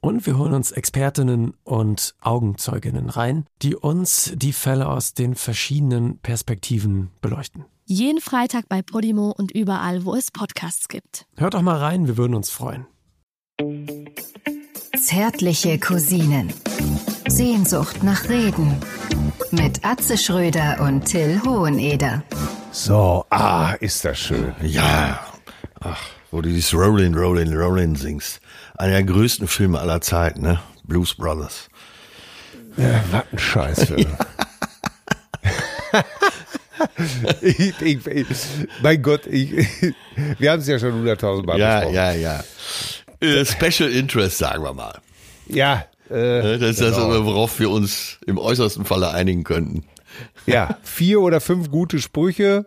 Und wir holen uns Expertinnen und Augenzeuginnen rein, die uns die Fälle aus den verschiedenen Perspektiven beleuchten. Jeden Freitag bei Podimo und überall, wo es Podcasts gibt. Hört doch mal rein, wir würden uns freuen. Zärtliche Cousinen. Sehnsucht nach Reden. Mit Atze Schröder und Till Hoheneder. So, ah, ist das schön. Ja. Ach, wo du dieses Rollin', Rollin', Rollin' singst. Einer der größten Filme aller Zeiten, ne? Blues Brothers. Ja, was ein Scheißfilm. ich, ich, ich, mein Gott, ich, wir haben es ja schon hunderttausend Mal Ja, besprochen. ja, ja. Äh, Special Interest, sagen wir mal. Ja, äh, Äh, Das ist das, genau. worauf wir uns im äußersten Falle einigen könnten. ja, vier oder fünf gute Sprüche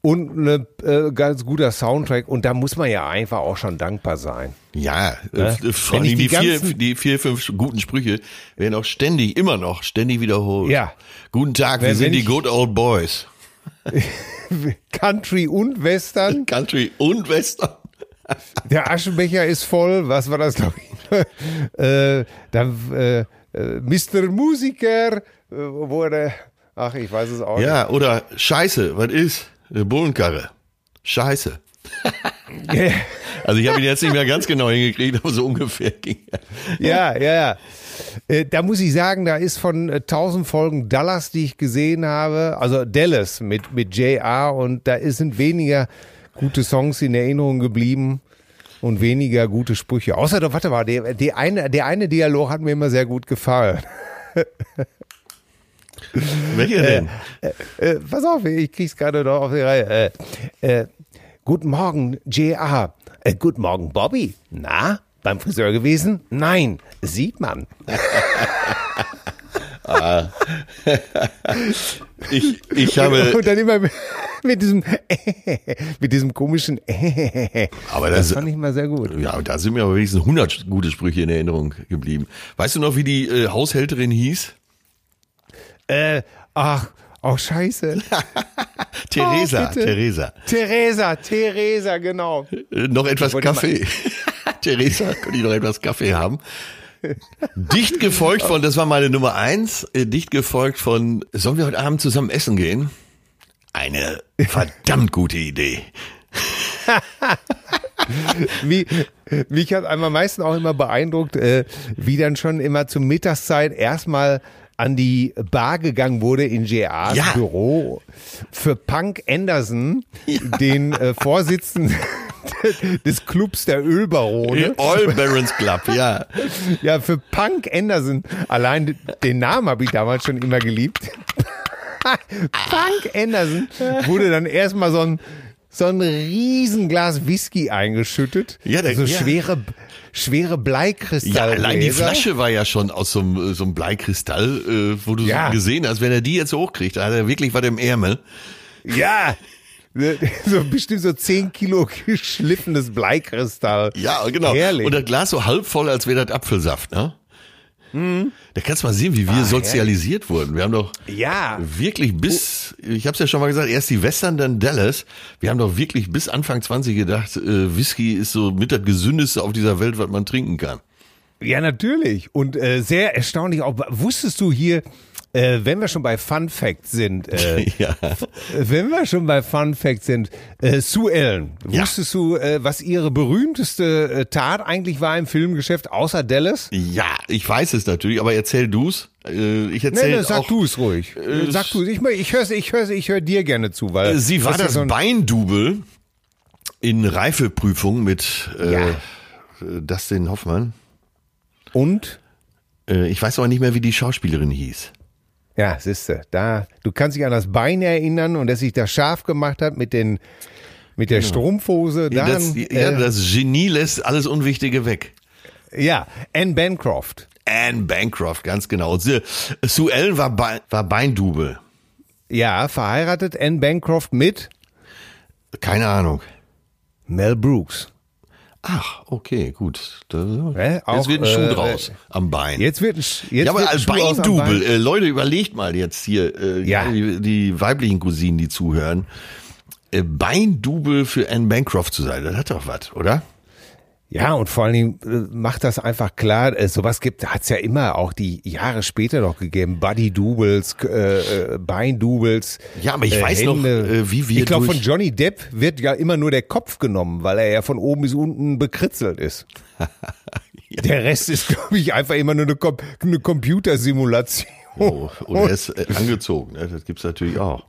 und ein äh, ganz guter Soundtrack. Und da muss man ja einfach auch schon dankbar sein. Ja, äh, vor Wenn ich allem die, die vier, die vier, fünf guten Sprüche werden auch ständig, immer noch, ständig wiederholt. Ja. Guten Tag, wir Wenn- sind wenn die Good Old Boys. Country und Western. Country und Western. Der Aschenbecher ist voll. Was war das, glaube ich? äh, dann äh, äh, Mr. Musiker äh, wurde. Ach, ich weiß es auch Ja, oder Scheiße, was ist? Eine Bullenkarre. Scheiße. Also ich habe ihn jetzt nicht mehr ganz genau hingekriegt, aber so ungefähr ging er. Ja, ja, ja. Äh, Da muss ich sagen, da ist von äh, 1000 Folgen Dallas, die ich gesehen habe, also Dallas mit, mit JR und da sind weniger gute Songs in Erinnerung geblieben und weniger gute Sprüche. Außer, doch, warte mal, der, der, eine, der eine Dialog hat mir immer sehr gut gefallen. Welcher denn? Äh, pass auf, ich krieg's gerade noch auf die Reihe. Äh, äh, guten Morgen, JR. Äh, guten Morgen, Bobby. Na, beim Friseur gewesen? Nein, sieht man. Ich, ich habe, Und dann immer mit, mit diesem, mit diesem komischen, aber das das, fand ich mal sehr gut. ja, da sind mir aber wenigstens 100 gute Sprüche in Erinnerung geblieben. Weißt du noch, wie die äh, Haushälterin hieß? Äh, ach, oh Scheiße. Theresa, bitte. Theresa. Theresa, Theresa, genau. Äh, noch etwas Kaffee. Theresa, könnte ich noch etwas Kaffee haben? Dicht gefolgt von, das war meine Nummer eins, äh, dicht gefolgt von, sollen wir heute Abend zusammen essen gehen? Eine verdammt gute Idee. Wie, mich hat einmal meistens auch immer beeindruckt, äh, wie dann schon immer zur Mittagszeit erstmal an die Bar gegangen wurde in JRs Ja. Büro für Punk Anderson, den äh, Vorsitzenden des Clubs der Ölbarone. All Barons Club, ja. Ja, für Punk Anderson. Allein den Namen habe ich damals schon immer geliebt. Punk Anderson wurde dann erstmal so ein so ein Riesenglas Whisky eingeschüttet. Ja, der- so ja. Schwere schwere Ja, Bleikristalle. allein die Flasche war ja schon aus so einem, äh, so einem Bleikristall, äh, wo du Ja. so gesehen hast, wenn er die jetzt hochkriegt, da hat er wirklich was im Ärmel. Ja. So bestimmt so 10 Kilo geschliffenes Bleikristall. Ja, genau. Herrlich. Und das Glas so halb voll, als wäre das Apfelsaft, ne? Da kannst du mal sehen, wie wir sozialisiert wurden. Wir haben doch Ja. wirklich bis, ich habe es ja schon mal gesagt, erst die Western, dann Dallas. Wir haben doch wirklich bis Anfang 20 gedacht, äh, Whisky ist so mit das Gesündeste auf dieser Welt, was man trinken kann. Ja, natürlich. Und äh, sehr erstaunlich auch. Wusstest du hier, äh, wenn wir schon bei Fun Facts sind, äh, Ja. wenn wir schon bei Fun Facts sind, äh, Sue Ellen, Ja. wusstest du, äh, was ihre berühmteste äh, Tat eigentlich war im Filmgeschäft, außer Dallas? Ja, ich weiß es natürlich, aber erzähl du's. Äh, ich erzähl Nee, nee, sag auch, du es ruhig. äh, sag du Ich, ich höre ich hör's, ich hör dir gerne zu, weil Äh, Sie war das so ein- Beindubel in Reifeprüfung mit äh, Ja. äh, Dustin Hoffmann. Und? Äh, ich weiß aber nicht mehr, wie die Schauspielerin hieß. Ja, siehste, da, du kannst dich an das Bein erinnern und dass sich das scharf gemacht hat mit den, mit der Strumpfhose. Dann, das, ja, äh, das Genie lässt alles Unwichtige weg. ja, Anne Bancroft. Anne Bancroft, ganz genau. Sue Ellen war, Be war Beindubel. Ja, verheiratet Anne Bancroft mit, Keine Ahnung. Mel Brooks. Ach, okay, gut. Da, Ja, jetzt auch, wird ein Schuh äh, draus am Bein. Jetzt wird ein, jetzt ja, aber als Beindubel, Bein. äh, Leute, überlegt mal jetzt hier, äh, Ja. die, die weiblichen Cousinen, die zuhören, äh, Beindubel für Anne Bancroft zu sein, das hat doch was, oder? Ja, und vor allen Dingen äh, macht das einfach klar, äh, sowas gibt, hat's ja immer auch die Jahre später noch gegeben. Buddy Doubles, äh, äh, Beindoubles. Ja, aber ich weiß noch, äh, wie wir Ich glaube, von Johnny Depp wird ja immer nur der Kopf genommen, weil er ja von oben bis unten bekritzelt ist. Der Rest ist, glaube ich, einfach immer nur eine, Com eine Computersimulation. Oh, und er ist äh, angezogen, ne? das gibt's natürlich auch.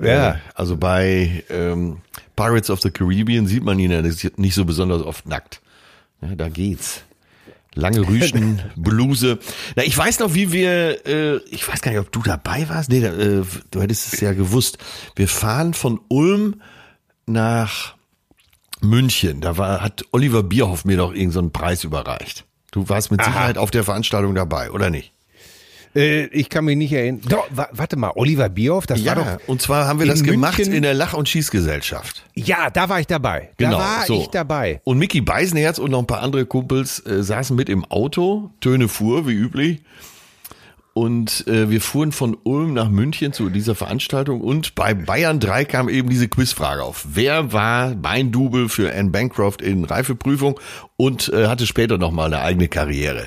Ja. Äh, also bei ähm, Pirates of the Caribbean sieht man ihn ja nicht so besonders oft nackt. Ja, da geht's. Lange Rüschen, Bluse. Na, ich weiß noch, wie wir, äh, ich weiß gar nicht, ob du dabei warst. Nee, da, äh, du hättest es ja gewusst. Wir fahren von Ulm nach München. Da war, hat Oliver Bierhoff mir doch irgendeinen so einen Preis überreicht. Du warst mit Aha. Sicherheit auf der Veranstaltung dabei, oder nicht? Äh, ich kann mich nicht erinnern. Doch, wa warte mal, Oliver Bierhoff, das war Ja, doch. und zwar haben wir das gemacht München- in der Lach- und Schießgesellschaft. Ja, da war ich dabei. Genau, da war so. ich dabei. Und Mickey Beisenherz und noch ein paar andere Kumpels äh, saßen mit im Auto, Töne fuhr, wie üblich. Und äh, wir fuhren von Ulm nach München zu dieser Veranstaltung und bei Bayern 3 kam eben diese Quizfrage auf. Wer war Beindubel für Anne Bancroft in Reifeprüfung und äh, hatte später nochmal eine eigene Karriere?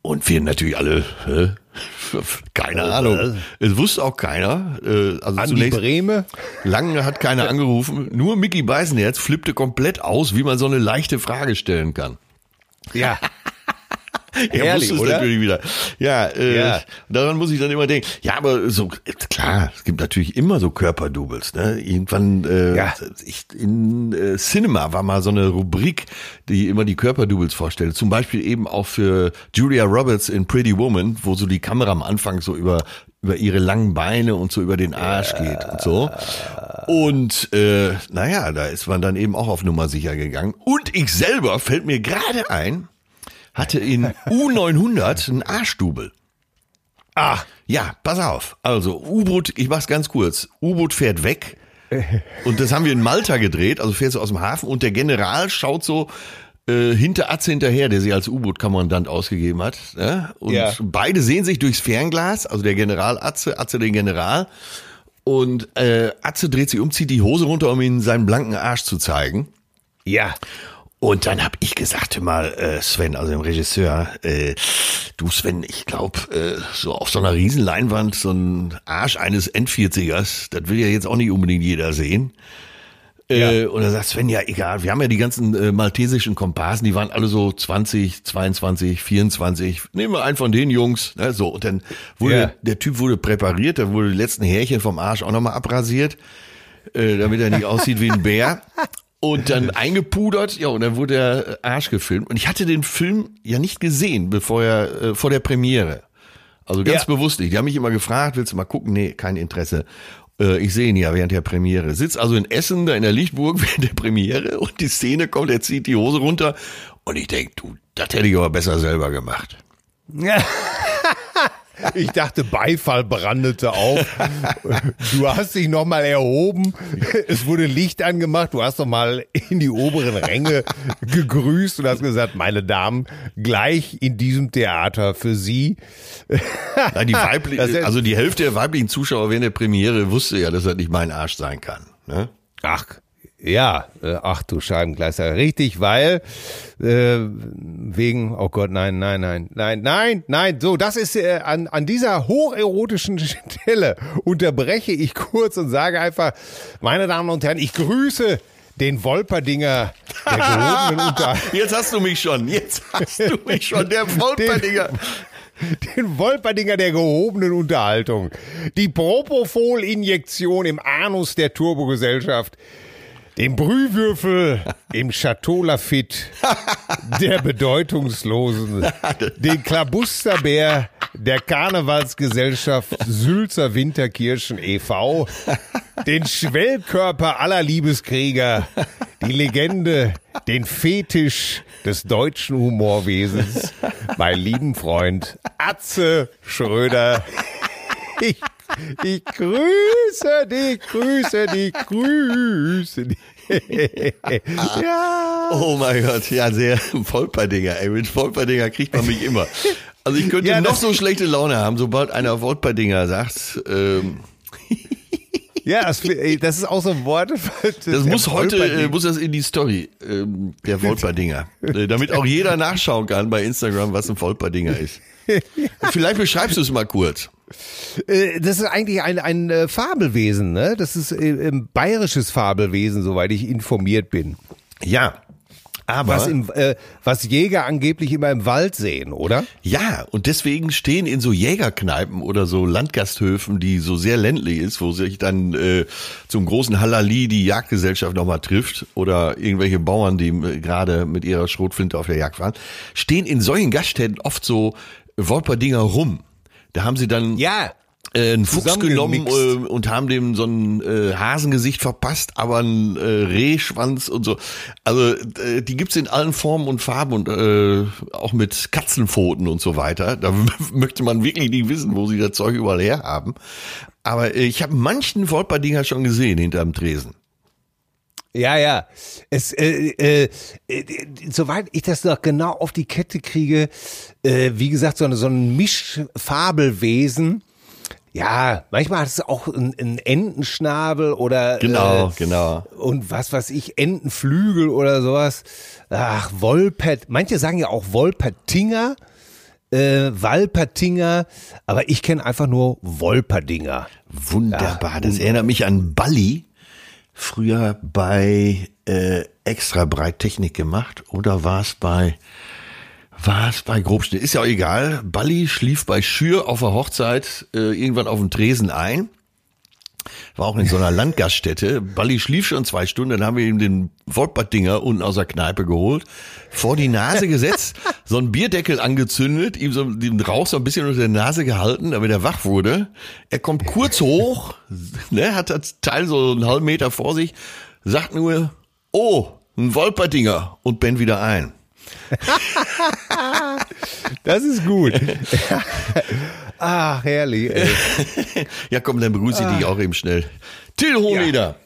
Und wir natürlich alle, hä? keine Ahnung. Es wusste auch keiner. Äh, also Andi zunächst Brehme. Lange hat keiner angerufen. Nur Mickey Beisenherz flippte komplett aus, wie man so eine leichte Frage stellen kann. Ja. Er Ehrlich, wusste es oder? natürlich wieder. Ja, äh, Ja. daran muss ich dann immer denken. Ja, aber so klar, es gibt natürlich immer so Körperdoubles. Ne? Irgendwann äh, Ja. ich, in äh, Cinema war mal so eine Rubrik, die immer die Körperdoubles vorstellt. Zum Beispiel eben auch für Julia Roberts in Pretty Woman, wo so die Kamera am Anfang so über über ihre langen Beine und so über den Arsch geht und so. Und äh, naja, da ist man dann eben auch auf Nummer sicher gegangen. Und ich selber fällt mir gerade ein, hatte in U900 einen Arschdubel. Ah, Ja, pass auf. Also U-Boot, ich mach's ganz kurz. U-Boot fährt weg. Und das haben wir in Malta gedreht, also fährt so aus dem Hafen und der General schaut so äh, hinter Atze hinterher, der sich als U-Boot-Kommandant ausgegeben hat. Ne? Und Ja. beide sehen sich durchs Fernglas, also der General Atze, Atze den General. Und äh, Atze dreht sich um, zieht die Hose runter, um ihm seinen blanken Arsch zu zeigen. ja. Und dann hab ich gesagt, hör mal, äh, Sven, also dem Regisseur, äh, du Sven, ich glaube, äh, so auf so einer Riesenleinwand so ein Arsch eines N40ers, das will ja jetzt auch nicht unbedingt jeder sehen. Äh, und er sagt Sven, ja egal, wir haben ja die ganzen äh, maltesischen Komparsen, die waren alle so 20, 22, 24. Nehmen wir einen von den Jungs, ne, so. Und dann wurde Ja. der Typ wurde präpariert, da wurde die letzten Härchen vom Arsch auch nochmal abrasiert, äh, damit er nicht aussieht wie ein Bär. Und dann eingepudert, ja, und dann wurde der äh, Arsch gefilmt. Und ich hatte den Film ja nicht gesehen, bevor er, äh, vor der Premiere. Also ganz Ja. bewusst nicht. Die haben mich immer gefragt, willst du mal gucken? Nee, kein Interesse. Äh, ich sehe ihn ja während der Premiere. Sitzt also in Essen, da in der Lichtburg während der Premiere und die Szene kommt, er zieht die Hose runter. Und ich denk, du, das hätte ich aber besser selber gemacht. Ich dachte, Beifall brandete auf. Du hast dich nochmal erhoben. Es wurde Licht angemacht. Du hast nochmal in die oberen Ränge gegrüßt und hast gesagt, meine Damen, gleich in diesem Theater für Sie. Nein, die ist- also die Hälfte der weiblichen Zuschauer während der Premiere wusste ja, dass das nicht mein Arsch sein kann. Ne? Ach, ja, äh, ach du Scheibenkleister, richtig, weil äh, wegen, oh Gott, nein, nein, nein, nein, nein, nein, so, das ist äh, an, an dieser hocherotischen Stelle unterbreche ich kurz und sage einfach, meine Damen und Herren, ich grüße den Wolperdinger der gehobenen Unter Jetzt hast du mich schon, jetzt hast du mich schon, der Wolperdinger. den Wolperdinger der gehobenen Unterhaltung. Die Propofol-Injektion im Anus der Turbogesellschaft. Den Brühwürfel im Chateau Lafitte der Bedeutungslosen. Den Klabusterbär der Karnevalsgesellschaft Sülzer Winterkirchen e.V. Den Schwellkörper aller Liebeskrieger. Die Legende, den Fetisch des deutschen Humorwesens. Mein lieben Freund Atze Schröder. Ich, ich grüße dich, grüße dich, grüße dich. ja. Oh mein Gott, ja, sehr Wolperdinger. Ey, mit Wolperdinger kriegt man mich immer. Also ich könnte Ja, noch so schlechte Laune haben, sobald einer Wolperdinger sagt. Ähm, Ja, das, ey, das ist auch so ein Wort. das muss heute, äh, muss das in die Story, ähm, der Wolperdinger. äh, damit auch jeder nachschauen kann bei Instagram, was ein Wolperdinger ist. Vielleicht beschreibst du es mal kurz. Äh, Das ist eigentlich ein, ein äh, Fabelwesen, ne? Das ist äh, ein bayerisches Fabelwesen, soweit ich informiert bin. Ja. Aber Was, im, äh, was Jäger angeblich immer im Wald sehen, oder? Ja, und deswegen stehen in so Jägerkneipen oder so Landgasthöfen, die so sehr ländlich ist, wo sich dann äh, zum großen Halali die Jagdgesellschaft nochmal trifft oder irgendwelche Bauern, die gerade mit ihrer Schrotflinte auf der Jagd waren, stehen in solchen Gaststätten oft so Wolperdinger rum. Da haben sie dann Ja. äh, einen Fuchs genommen äh, und haben dem so ein äh, Hasengesicht verpasst, aber ein äh, Rehschwanz und so. Also äh, die gibt's in allen Formen und Farben und äh, auch mit Katzenpfoten und so weiter. Da möchte man wirklich nicht wissen, wo sie das Zeug überall her haben. Aber äh, ich habe manchen Wolperdinger schon gesehen hinterm Tresen. Ja, ja. Es, äh, äh, äh, soweit ich das noch genau auf die Kette kriege, äh, wie gesagt, so, eine, so ein Mischfabelwesen. Ja, manchmal hat es auch einen, Entenschnabel oder Genau, äh, genau. und was weiß ich, Entenflügel oder sowas. Ach, Wolpert. Manche sagen ja auch Wolpertinger, äh, Walpertinger, aber ich kenne einfach nur Wolperdinger. Wunderbar. Das erinnert mich an Balli. Früher bei äh, extra breit Technik gemacht oder war es bei war es bei Grobschnitt? Ist ja auch egal. Balli schlief bei Schür auf der Hochzeit äh, irgendwann auf dem Tresen ein. War auch in so einer Landgaststätte. Balli schlief schon zwei Stunden, dann haben wir ihm den Wolpertinger unten aus der Kneipe geholt, vor die Nase gesetzt, so einen Bierdeckel angezündet, ihm so den Rauch so ein bisschen unter der Nase gehalten, damit er wach wurde. Er kommt kurz hoch, ne, hat das Teil so einen halben Meter vor sich, sagt nur, oh, ein Wolpertinger und bennt wieder ein. Das ist gut. Ach, herrlich. Ey. Ja, komm, dann begrüße ich dich auch eben schnell. Till Hohneder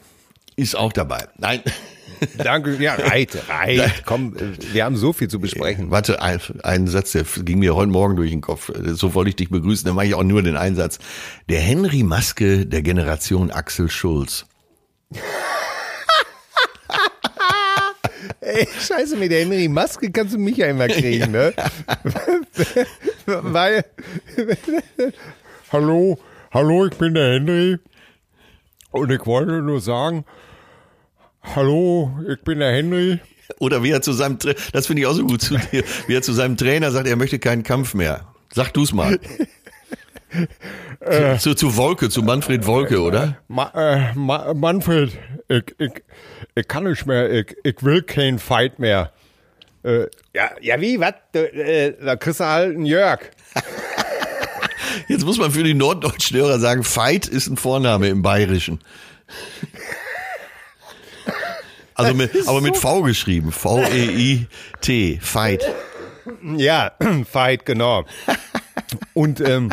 ist auch dabei. Nein. Danke. Ja, reit, reit. Komm, äh, wir haben so viel zu besprechen. Warte, ein, ein Satz, der ging mir heute Morgen durch den Kopf. So wollte ich dich begrüßen, dann mache ich auch nur den Einsatz. Der Henry Maske der Generation Axel Schulz. Ey, scheiße, mit der Henry Maske kannst du mich ja immer kriegen, ne? Weil, hallo, hallo, ich bin der Henry. Und ich wollte nur sagen, hallo, ich bin der Henry. Oder wie er zu seinem, Tra das finde ich auch so gut zu dir, wie er zu seinem Trainer sagt, er möchte keinen Kampf mehr. Sag du's mal. zu, zu Wolke, zu Manfred Wolke, oder? Ma, äh, Ma, Manfred, ich, ich, ich kann nicht mehr, ich, ich will keinen Fight mehr. Ja, ja wie, was? Äh, da kriegst du halt einen Jörg. Jetzt muss man für die norddeutschen Hörer sagen, Veit ist ein Vorname im Bayerischen. Also mit, aber mit V geschrieben. V-E-I-T. Veit. Ja, Fight, genau. Und, ähm,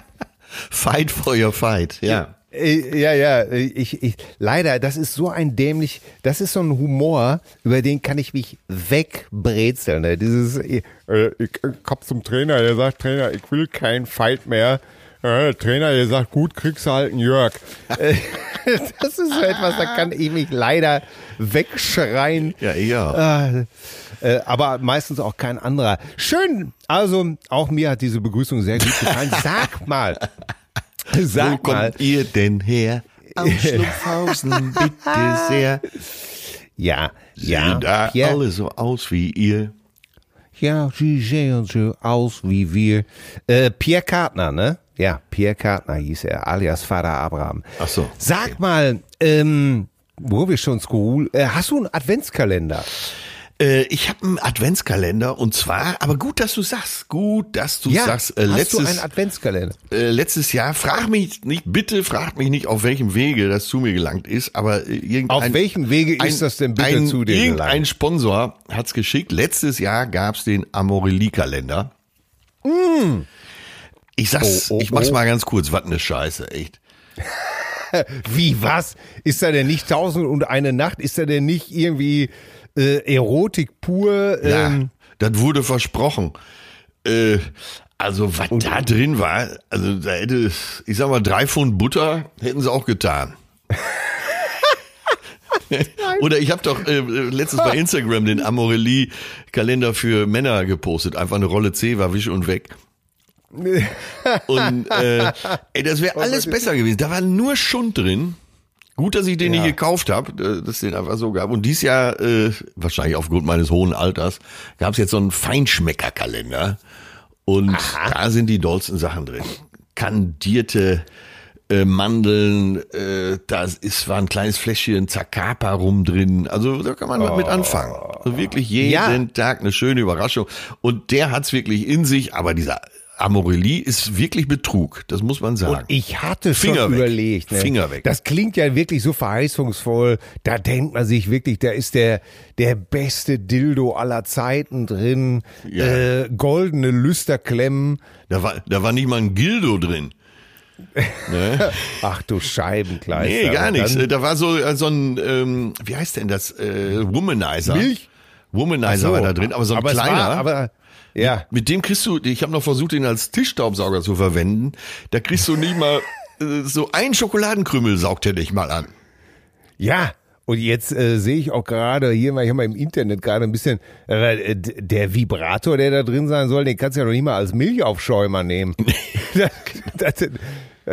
Fight for your fight. Ja. Äh, Ja, ja, äh, ich, ich, leider, das ist so ein dämlich, das ist so ein Humor, über den kann ich mich wegbrezeln. Ne? Dieses, äh, ich, ich hab zum Trainer, der sagt, Trainer, ich will keinen Fight mehr. Der Trainer, der sagt, gut, kriegst du halt einen Jörg. das ist so etwas, da kann ich mich leider wegschreien. Ja, ja. Ah, aber meistens auch kein anderer. Schön, also auch mir hat diese Begrüßung sehr gut gefallen. Sag mal, Wo sag kommt mal, ihr denn her? Aus Schlumpfhausen, bitte sehr. ja, ja, Sehen da Pierre, alle so aus wie ihr. Ja, sie sehen so aus wie wir. Äh, Pierre Kartner, ne? Ja, Pierre Kartner hieß er, alias Vater Abraham. Ach so, Sag okay. mal, ähm, wo wir schon skurril, äh, hast du einen Adventskalender? Äh, ich habe einen Adventskalender und zwar, aber gut, dass du sagst, gut, dass du sagst, äh, hast letztes, du einen Adventskalender? äh, letztes Jahr, frag mich nicht, bitte frag mich nicht, auf welchem Wege das zu mir gelangt ist, aber äh, irgendein, Auf welchem Wege ist das denn bitte ein, zu dir Irgendein gelangt? Sponsor hat's geschickt. Letztes Jahr gab's den Amorelie-Kalender. Ich sag's, Oh, oh, ich mach's oh. mal ganz kurz, was ne Scheiße, echt. Wie, was? Ist da denn nicht Tausend und eine Nacht? Ist da denn nicht irgendwie äh, Erotik pur? Ja, Ähm, das wurde versprochen. Äh, also was da drin war, also da hätte, ich sag mal, drei Pfund Butter hätten sie auch getan. Oder ich habe doch äh, letztens bei Instagram den Amorelli-Kalender für Männer gepostet. Einfach eine Rolle C war wisch und weg. Und äh, ey, das wäre alles besser gewesen. Da war nur Schund drin. Gut, dass ich den Ja. nicht gekauft habe, dass es den einfach so gab. Und dies Jahr, äh, wahrscheinlich aufgrund meines hohen Alters, gab es jetzt so einen Feinschmeckerkalender. Und da sind die dollsten Sachen drin. Kandierte äh, Mandeln, äh, da ist, war ein kleines Fläschchen Zacapa rum drin. Also da kann man was mit anfangen. Also wirklich jeden Ja. Tag eine schöne Überraschung. Und der hat's wirklich in sich, aber dieser Amorelli ist wirklich Betrug, das muss man sagen. Und ich hatte schon Finger weg. überlegt. Ne? Finger weg. Das klingt ja wirklich so verheißungsvoll. Da denkt man sich wirklich, da ist der, der beste Dildo aller Zeiten drin. Ja. Äh, goldene Lüsterklemmen. Da war, da war nicht mal ein Gildo drin. Ne? Ach du Scheibenkleister. Nee, gar nichts. Da war so, äh, so ein, ähm, wie heißt denn das? Äh, Womanizer. Milch? Womanizer so, war da drin, aber so ein aber es kleiner. War, aber, ja. mit dem kriegst du, ich habe noch versucht, den als Tischstaubsauger zu verwenden. Da kriegst du nicht mal, äh, so ein Schokoladenkrümel saugt er dich mal an. Ja, und jetzt äh, sehe ich auch gerade hier mal, hier mal im Internet gerade ein bisschen, äh, d- der Vibrator, der da drin sein soll, den kannst du ja noch nicht mal als Milchaufschäumer nehmen. das, das,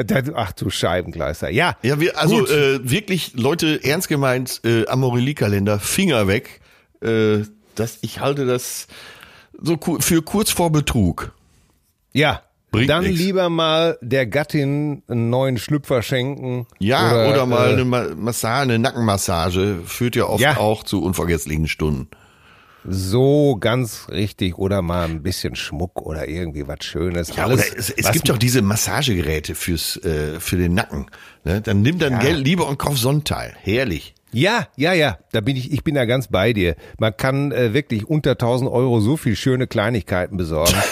das, ach du Scheibenkleister. Ja, Ja, wir, also gut. äh, wirklich, Leute, ernst gemeint, äh, Amorelli-Kalender, Finger weg. Äh, das, ich halte das so für kurz vor Betrug. ja. bringt Dann nix. lieber mal der Gattin einen neuen Schlüpfer schenken. Ja, oder, mal äh, eine Ma Massage, eine Nackenmassage führt ja oft Ja. auch zu unvergesslichen Stunden. so ganz richtig oder mal ein bisschen Schmuck oder irgendwie was Schönes. Ja, Alles, oder es, es gibt doch diese Massagegeräte fürs äh, für den Nacken. Ne? Dann nimm dann Ja. Geld lieber und kauf so ein Teil. Herrlich. Ja, ja, ja, da bin ich, ich bin da ganz bei dir. Man kann äh, wirklich unter 1000 Euro so viel schöne Kleinigkeiten besorgen.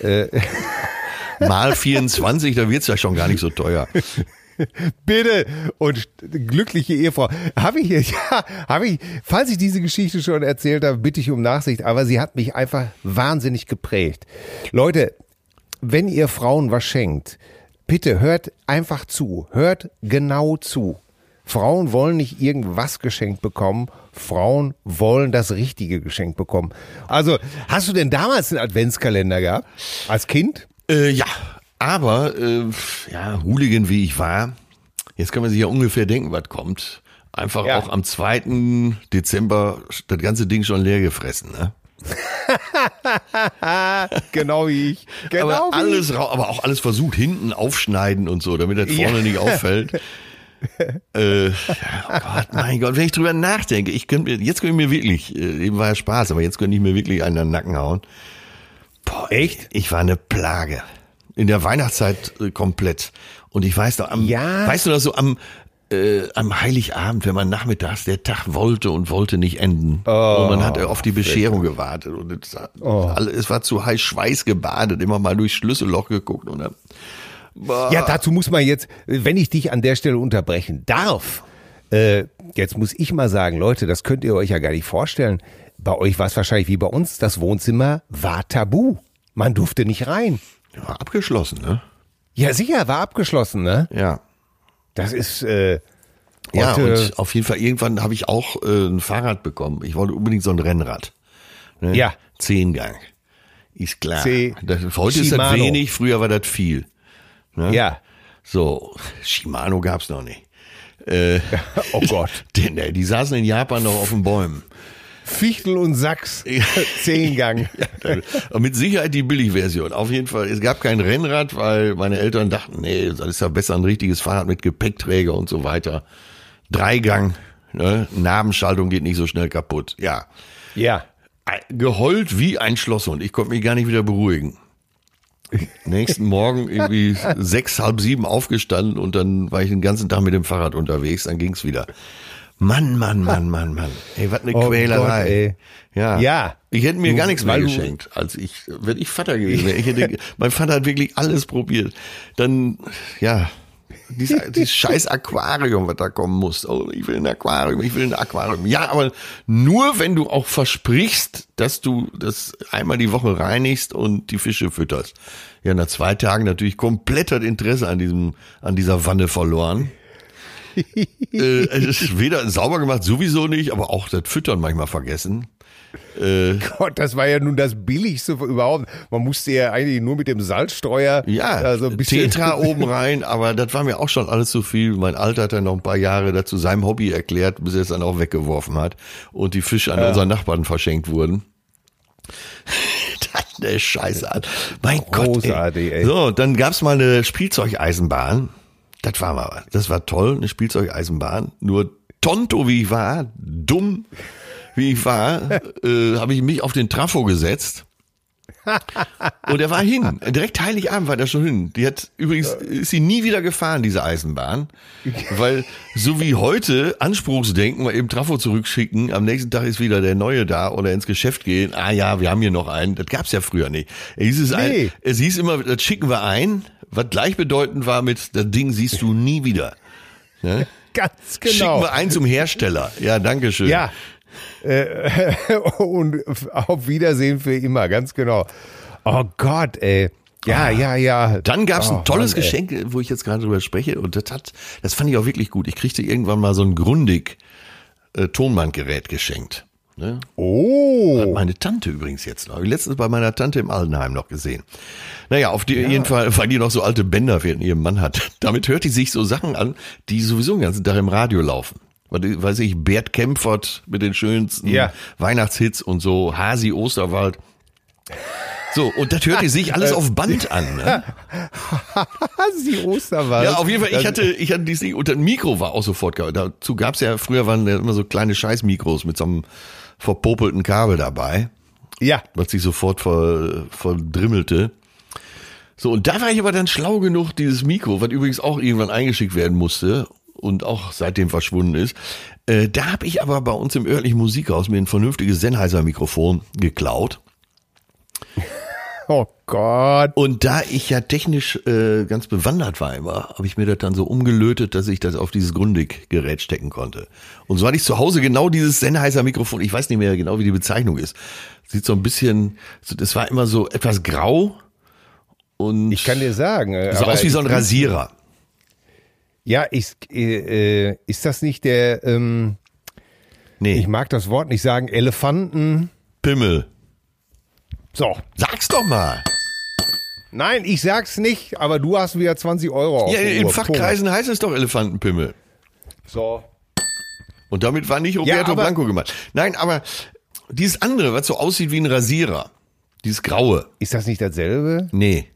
Mal 24, da wird's ja schon gar nicht so teuer. Bitte und glückliche Ehefrau. Habe ich hier, ja, habe ich, falls ich diese Geschichte schon erzählt habe, bitte ich um Nachsicht, aber sie hat mich einfach wahnsinnig geprägt. Leute, wenn ihr Frauen was schenkt, bitte hört einfach zu, hört genau zu. Frauen wollen nicht irgendwas geschenkt bekommen, Frauen wollen das richtige geschenkt bekommen. Also, hast du denn damals einen Adventskalender gehabt? Als Kind? Äh, ja, aber äh, ja, Hooligan wie ich war, jetzt kann man sich ja ungefähr denken, was kommt. Einfach Ja. auch am 2. Dezember das ganze Ding schon leer gefressen, ne? Genau wie ich. Genau aber alles rau- aber auch alles versucht, hinten aufschneiden und so, damit das vorne Ja. nicht auffällt. äh, oh Gott, mein Gott, wenn ich drüber nachdenke, ich könnte mir, jetzt könnte ich mir wirklich, äh, eben war ja Spaß, aber jetzt könnte ich mir wirklich einen an den Nacken hauen. Boah, echt? Ich war eine Plage. In der Weihnachtszeit äh, komplett. Und ich weiß noch, am, Ja. weißt du noch so am, äh, am Heiligabend, wenn man nachmittags, der Tag wollte und wollte nicht enden. und man hat auf die Bescherung gewartet. Und es, alle- es war zu heiß Schweiß gebadet, immer mal durchs Schlüsselloch geguckt. Und dann, boah. Ja, dazu muss man jetzt, wenn ich dich an der Stelle unterbrechen darf, äh, jetzt muss ich mal sagen, Leute, das könnt ihr euch ja gar nicht vorstellen. Bei euch war es wahrscheinlich wie bei uns, das Wohnzimmer war tabu. Man durfte nicht rein. war abgeschlossen, ne? Ja, sicher, war abgeschlossen, ne? Ja. Das ist, äh, Ja, und auf jeden Fall, irgendwann habe ich auch äh, ein Fahrrad bekommen. Ich wollte unbedingt so ein Rennrad. Ne? Ja. Zehngang. Ist klar. C- Das, heute ist das Shimano. wenig, früher war das viel. Ne? ja. So, Shimano gab's noch nicht. Äh, Oh Gott. denn, äh, die saßen in Japan noch auf den Bäumen. Fichtel und Sachs. Zehngang. Aber mit Sicherheit die Billigversion. Auf jeden Fall. Es gab kein Rennrad, weil meine Eltern dachten, nee, das ist ja besser ein richtiges Fahrrad mit Gepäckträger und so weiter. Dreigang, ne? Nabenschaltung geht nicht so schnell kaputt. Ja. Ja. Geheult wie ein Schlosshund. Ich konnte mich gar nicht wieder beruhigen. Nächsten Morgen irgendwie sechs, halb sieben aufgestanden und dann war ich den ganzen Tag mit dem Fahrrad unterwegs. Dann ging's wieder. Mann, Mann, Mann, Mann, Mann. Ey, was eine Oh Quälerei. Gott. Ja. Ja. Ich hätte mir Du- gar nichts mehr geschenkt, als ich, wenn ich Vater gewesen wäre. Ich hätte, mein Vater hat wirklich alles probiert. Dann, ja, Dieses, dieses scheiß Aquarium, was da kommen muss. Oh, ich will ein Aquarium, ich will ein Aquarium. Ja, aber nur wenn du auch versprichst, dass du das einmal die Woche reinigst und die Fische fütterst. Ja, nach zwei Tagen natürlich komplett das Interesse an diesem, an dieser Wanne verloren. äh, es ist weder sauber gemacht, sowieso nicht, aber auch das Füttern manchmal vergessen. Gott, das war ja nun das Billigste überhaupt. Man musste ja eigentlich nur mit dem Salzstreuer Ja, also ein bisschen Tetra oben rein, aber das war mir auch schon alles zu viel. Mein Alter hat dann noch ein paar Jahre dazu seinem Hobby erklärt, bis er es dann auch weggeworfen hat und die Fische an unseren Nachbarn verschenkt wurden. das ist eine Scheiße an. Mein Großartig, Gott. Ey. ey. So, dann gab's mal eine Spielzeugeisenbahn. Das war mal, das war toll, eine Spielzeugeisenbahn. Nur tonto wie ich war, dumm wie ich war, äh, habe ich mich auf den Trafo gesetzt. Und er war hin. Direkt Heiligabend war der schon hin. Die hat übrigens ist sie nie wieder gefahren, diese Eisenbahn. Weil so wie heute Anspruchsdenken, mal eben Trafo zurückschicken, am nächsten Tag ist wieder der neue da oder ins Geschäft gehen. Ah ja, wir haben hier noch einen. Das gab's ja früher nicht. Es hieß, es, ein, Nee. es hieß immer, das schicken wir ein, was gleichbedeutend war mit, das Ding siehst du nie wieder. Ne? ganz Schicken genau. wir ein zum Hersteller. Ja, danke schön. Ja. Äh, und auf Wiedersehen für immer, ganz genau. Oh Gott, ey. Ja, ja, ja. Dann gab's oh, ein tolles Mann, ey. Geschenk, wo ich jetzt gerade drüber spreche. Und das hat, das fand ich auch wirklich gut. Ich kriegte irgendwann mal so ein Grundig äh, Tonbandgerät geschenkt. Ne? Hat Oh. meine Tante übrigens jetzt noch. Ich letztens bei meiner Tante im Altenheim noch gesehen. Naja, auf die, jeden Fall, weil die noch so alte Bänder für ihren Mann hat. Damit hört die sich so Sachen an, die sowieso den ganzen Tag im Radio laufen. Die- Weiß ich, Bert Kempfert mit den schönsten Ja. Weihnachtshits und so, Hasi Osterwald. So, und das hört sich alles auf Band an. Ne? Sie Osterwald. Ja, auf jeden Fall, ich Das- hatte, ich hatte dieses Ding, und das Mikro war auch sofort. Dazu gab's ja, früher waren ja immer so kleine Scheißmikros mit so einem verpopelten Kabel dabei, Ja. was sich sofort ver, verdrimmelte. So, und da war ich aber dann schlau genug, dieses Mikro, was übrigens auch irgendwann eingeschickt werden musste und auch seitdem verschwunden ist, äh, da habe ich aber bei uns im örtlichen Musikhaus mir ein vernünftiges Sennheiser-Mikrofon geklaut. Oh Gott. Und da ich ja technisch äh, ganz bewandert war immer, habe ich mir das dann so umgelötet, dass ich das auf dieses Grundig-Gerät stecken konnte. Und so hatte ich zu Hause genau dieses Sennheiser Mikrofon. Ich weiß nicht mehr genau, wie die Bezeichnung ist. Sieht so ein bisschen, das war immer so etwas grau und Ich kann dir sagen. äh, sah aus wie so ein Rasierer. Ja, ich, äh, äh, ist das nicht der, ähm, Nee, ich mag das Wort nicht sagen, Elefanten. Pimmel. So. Sag's doch mal. Nein, ich sag's nicht, aber du hast wieder 20 Euro Ja, in Uhr. Fachkreisen heißt es doch Elefantenpimmel. Punkt. So. Und damit war nicht Roberto aber- Blanco gemeint. Nein, aber dieses andere, was so aussieht wie ein Rasierer, dieses graue, Ist das nicht dasselbe? nee.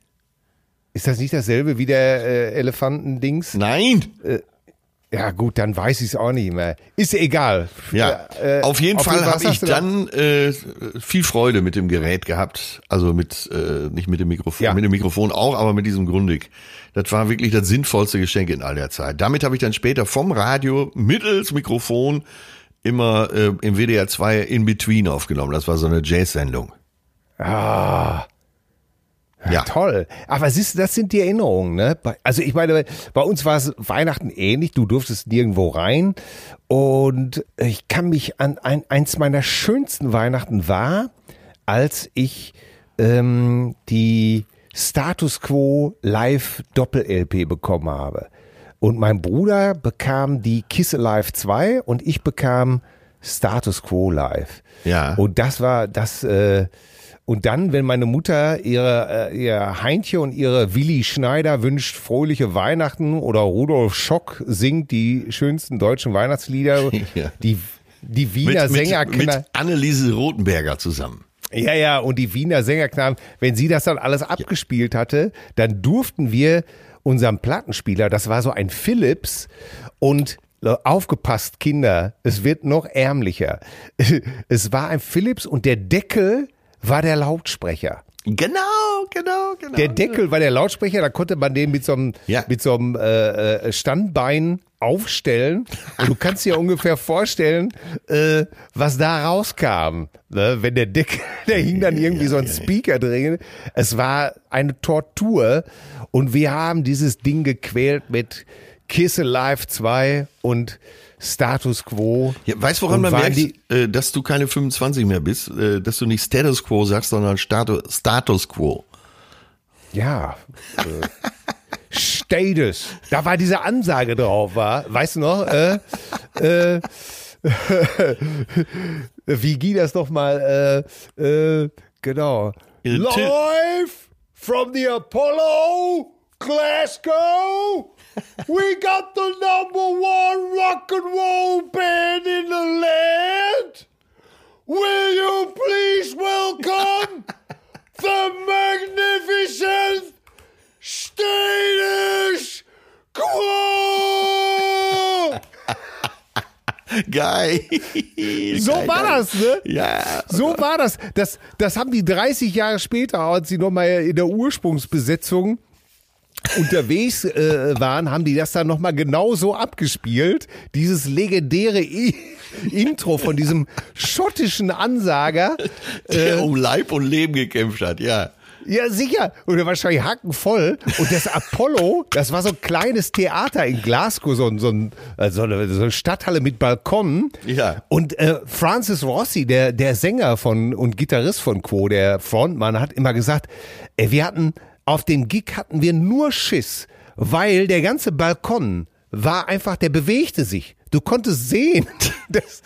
Ist das nicht dasselbe wie der äh, Elefantendings? Nein! Ja gut, dann weiß ich es auch nicht mehr. Ist egal. Ja, Äh, auf jeden Fall was habe ich dann äh, viel Freude mit dem Gerät gehabt. Also mit, äh, nicht mit dem Mikrofon, Ja. mit dem Mikrofon auch, aber mit diesem Grundig. Das war wirklich das sinnvollste Geschenk in all der Zeit. Damit habe ich dann später vom Radio mittels Mikrofon immer äh, im WDR 2 In Between aufgenommen. Das war so eine Jazz-Sendung. Ah, Ja. toll. Aber siehst du, das sind die Erinnerungen, ne? Also ich meine, bei uns war es Weihnachten ähnlich. Du durftest nirgendwo rein. Und ich kann mich an ein, eins meiner schönsten Weihnachten war, als ich ähm, die Status Quo Live Doppel-LP bekommen habe. Und mein Bruder bekam die Kiss Alive 2 und ich bekam Status Quo Live. Ja. Und das war das. Äh, und dann, wenn meine Mutter ihre äh, ihr Heintje und ihre Willi Schneider wünscht fröhliche Weihnachten oder Rudolf Schock singt die schönsten deutschen Weihnachtslieder, Ja. die die Wiener mit, mit, Sängerknaben. mit Anneliese Rothenberger zusammen. Ja, ja, und die Wiener Sängerknaben, wenn sie das dann alles abgespielt hatte, dann durften wir unserem Plattenspieler, das war so ein Philips und aufgepasst, Kinder, es wird noch ärmlicher. Es war ein Philips und der Deckel war der Lautsprecher. Genau, genau, genau. Der Deckel war der Lautsprecher, da konnte man den mit so einem, Ja. mit so einem äh, äh, Standbein aufstellen und du kannst dir ungefähr vorstellen, äh, was da rauskam. Ne? Wenn der Dick, der hing dann irgendwie so ein Speaker drin. Es war eine Tortur und wir haben dieses Ding gequält mit Kiss Alive 2 und Status Quo. Ja, weißt woran man merkt, äh, dass du keine 25 mehr bist, äh, dass du nicht Status Quo sagst, sondern Status, Status Quo. Ja. Äh, Status. Da war diese Ansage drauf, war. Weißt du noch? Äh, äh, wie ging das doch mal? Äh, äh, genau. Äh, Live from the Apollo, Glasgow. We got the number one rock and roll band in the land. Will you please welcome the magnificent Status Quo! Geil. So war das, ne? Ja. So war das. Das, das haben die 30 Jahre später, als sie nochmal in der Ursprungsbesetzung unterwegs äh, waren, haben die das dann nochmal genauso abgespielt. Dieses legendäre I Intro von diesem schottischen Ansager. Der um Leib und Leben gekämpft hat, ja. Ja, sicher. Oder wahrscheinlich hackenvoll. Und das Apollo, das war so ein kleines Theater in Glasgow, so, ein- so, ein, äh, so, eine, so eine Stadthalle mit Balkonen. Ja. Und äh, Francis Rossi, der, der Sänger von und Gitarrist von Quo, der Frontmann, hat immer gesagt, ey, wir hatten, auf dem Gig hatten wir nur Schiss, weil der ganze Balkon war einfach, der bewegte sich. Du konntest sehen. Das,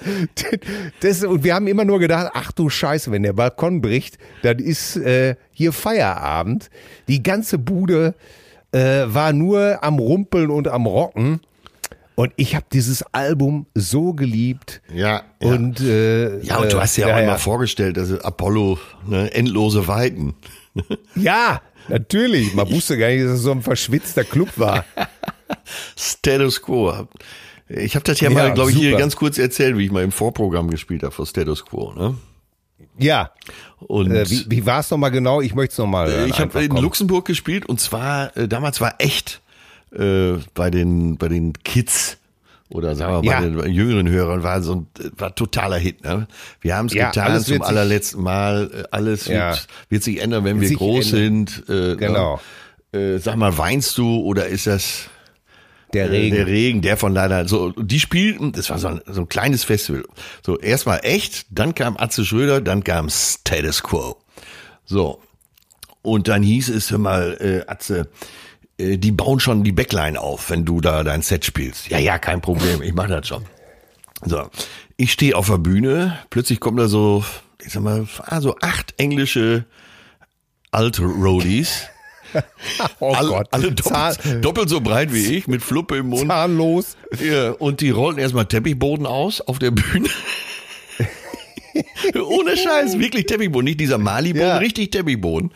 das, und wir haben immer nur gedacht, ach du Scheiße, wenn der Balkon bricht, dann ist äh, hier Feierabend. Die ganze Bude äh, war nur am Rumpeln und am Rocken. Und ich habe dieses Album so geliebt. Ja. ja. Und, äh, ja, und du äh, hast dir ja auch immer vorgestellt, dass Apollo, ne, endlose Weiten. Ja, natürlich. Man wusste gar nicht, dass es so ein verschwitzter Club war. Status Quo. Ich habe das ja, Ja, mal, glaube ich, hier ganz kurz erzählt, wie ich mal im Vorprogramm gespielt habe für Status Quo. Ne? Ja. Und Äh, wie wie war es nochmal genau? Ich möchte es nochmal. Äh, ich habe in Luxemburg gespielt und zwar äh, damals war echt äh, bei den bei den Kids oder sagen wir Ja. bei den jüngeren Hörern war so ein war totaler Hit. Ne? Wir haben es Ja, getan zum wird allerletzten Mal. Äh, Alles Ja. wird, wird sich ändern, wenn wir sich groß sind. Äh, Genau. Ne? Äh, sag mal, weinst du oder ist das Der äh, Regen. Der Regen, der von leider so, die spielten, das war so ein, so ein kleines Festival. So, erstmal echt, dann kam Atze Schröder, dann kam Status Quo. So. Und dann hieß es, hör mal, äh, Atze, äh, die bauen schon die Backline auf, wenn du da dein Set spielst. Ja, ja, kein Problem, ich mach das schon. So, ich stehe auf der Bühne, plötzlich kommen da so, ich sag mal, ah, so acht englische alte Roadies. oh alle, Gott. alle doppelt, doppelt so breit wie ich, mit Fluppe im Mund. zahnlos. Ja, und die rollten erstmal Teppichboden aus auf der Bühne. Ohne Scheiß, wirklich Teppichboden, nicht dieser Mali-Boden, Ja. richtig Teppichboden.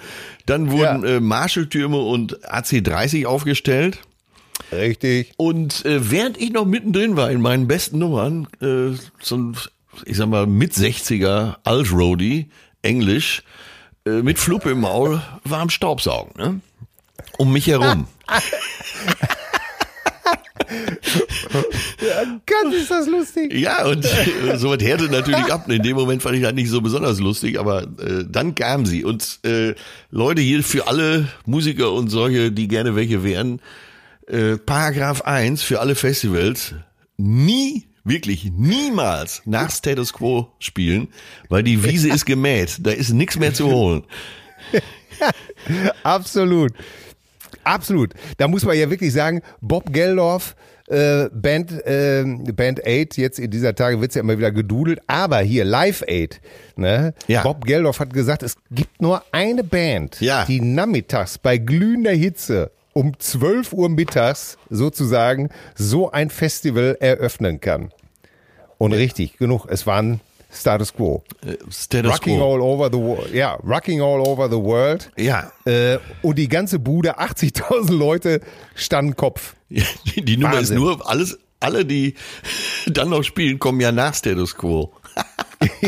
Dann wurden Ja. äh, Marshall-Türme und AC-30 aufgestellt. Richtig. Und äh, während ich noch mittendrin war in meinen besten Nummern, äh, so ein, ich sag mal, mit 60er Alt-Roadie, Englisch, äh, mit Fluppe im Maul, war am Staubsaugen, ne? Um mich herum. Gott, ist das lustig. Ja, und äh, so was härte natürlich ab. In dem Moment fand ich das nicht so besonders lustig, aber äh, dann kam sie. Und äh, Leute, hier für alle Musiker und solche, die gerne welche wären, äh, Paragraph 1 für alle Festivals, nie, wirklich niemals nach Status Quo spielen, weil die Wiese ist gemäht. Da ist nichts mehr zu holen. Absolut. Absolut. Da muss man ja wirklich sagen, Bob Geldorf, äh, Band, äh, Band 8, jetzt in dieser Tage wird's ja immer wieder gedudelt, aber hier Live 8, ne? Ja. Bob Geldorf hat gesagt, es gibt nur eine Band, Ja. die nachmittags bei glühender Hitze um 12 Uhr mittags sozusagen so ein Festival eröffnen kann. Und richtig, genug, es waren Status Quo. Äh, Status Rocking Quo. all over the world. Ja, Rocking all over the world. Ja, Äh, und die ganze Bude, 80.000 Leute, standen Kopf. die, die Nummer Wahnsinn. ist nur, alles, alle, die dann noch spielen, kommen ja nach Status Quo.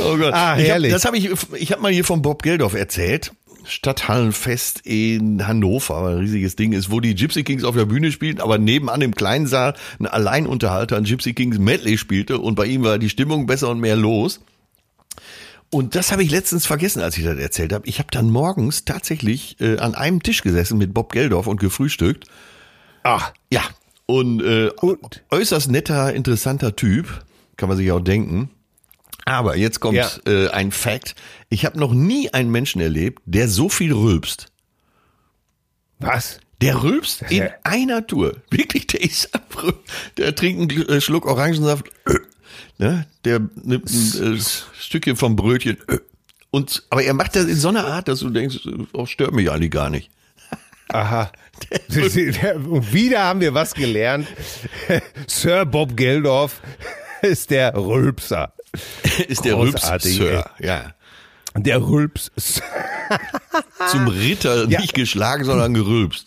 Oh Gott. Ah, ich hab, herrlich. das habe ich, ich habe mal hier von Bob Geldof erzählt. Stadthallenfest in Hannover, ein riesiges Ding ist, wo die Gypsy Kings auf der Bühne spielten, aber nebenan im kleinen Saal ein Alleinunterhalter, ein Gypsy Kings Medley spielte und bei ihm war die Stimmung besser und mehr los. Und das habe ich letztens vergessen, als ich das erzählt habe. Ich habe dann morgens tatsächlich äh, an einem Tisch gesessen mit Bob Geldorf und gefrühstückt. Ach, Ja. Und, äh, Und? äußerst netter, interessanter Typ, kann man sich auch denken. Aber jetzt kommt Ja. äh, ein Fact. Ich habe noch nie einen Menschen erlebt, der so viel rülpst. was? Der rülpst in ja- einer Tour. Wirklich, der ist abrü- Der trinkt einen äh, Schluck Orangensaft. Ne? Der nimmt ein äh, Stückchen vom Brötchen. Und, aber er macht das in so einer Art, dass du denkst, oh, stört mich eigentlich gar nicht. Aha. Und wieder haben wir was gelernt. Sir Bob Geldorf ist der Rülpser. ist der Rülps-Sir. Ja. Der Rülps. Zum Ritter Ja. nicht geschlagen, sondern gerülpst.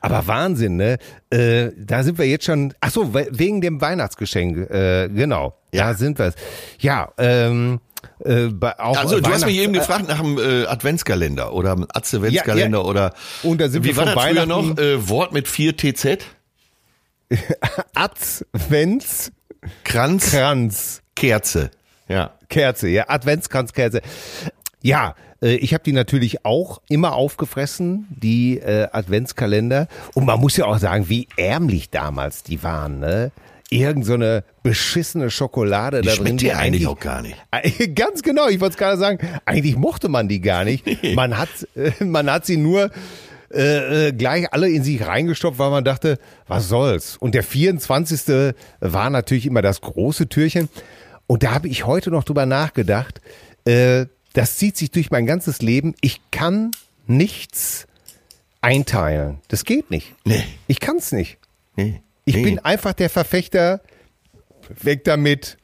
Aber Wahnsinn, ne? Äh, da sind wir jetzt schon. Ach so, we- wegen dem Weihnachtsgeschenk. Äh, genau. Ja. Da sind wir. Ja. Ähm, äh, Also, du hast mich eben gefragt nach dem äh, Adventskalender oder dem Adventskalender Ja, ja. oder Und da sind wie wir war das früher noch? Äh, Wort mit 4 TZ? Advents Kranz, Kranz Kerze. Ja. Kerze, ja, Adventskranzkerze. Ja, äh, ich habe die natürlich auch immer aufgefressen, die äh, Adventskalender. Und man muss ja auch sagen, wie ärmlich damals die waren, ne? Irgend so eine beschissene Schokolade Die da drin. dir eigentlich auch gar nicht. Ganz genau, ich wollte es gerade sagen. Eigentlich mochte man die gar nicht. Man hat, äh, man hat sie nur äh, äh, gleich alle in sich reingestopft, weil man dachte, was soll's. Und der 24. war natürlich immer das große Türchen. Und da habe ich heute noch drüber nachgedacht. Äh, das zieht sich durch mein ganzes Leben. Ich kann nichts einteilen. Das geht nicht. Nee. Ich kann's nicht. Nee. Ich nee. bin einfach der Verfechter, weg damit.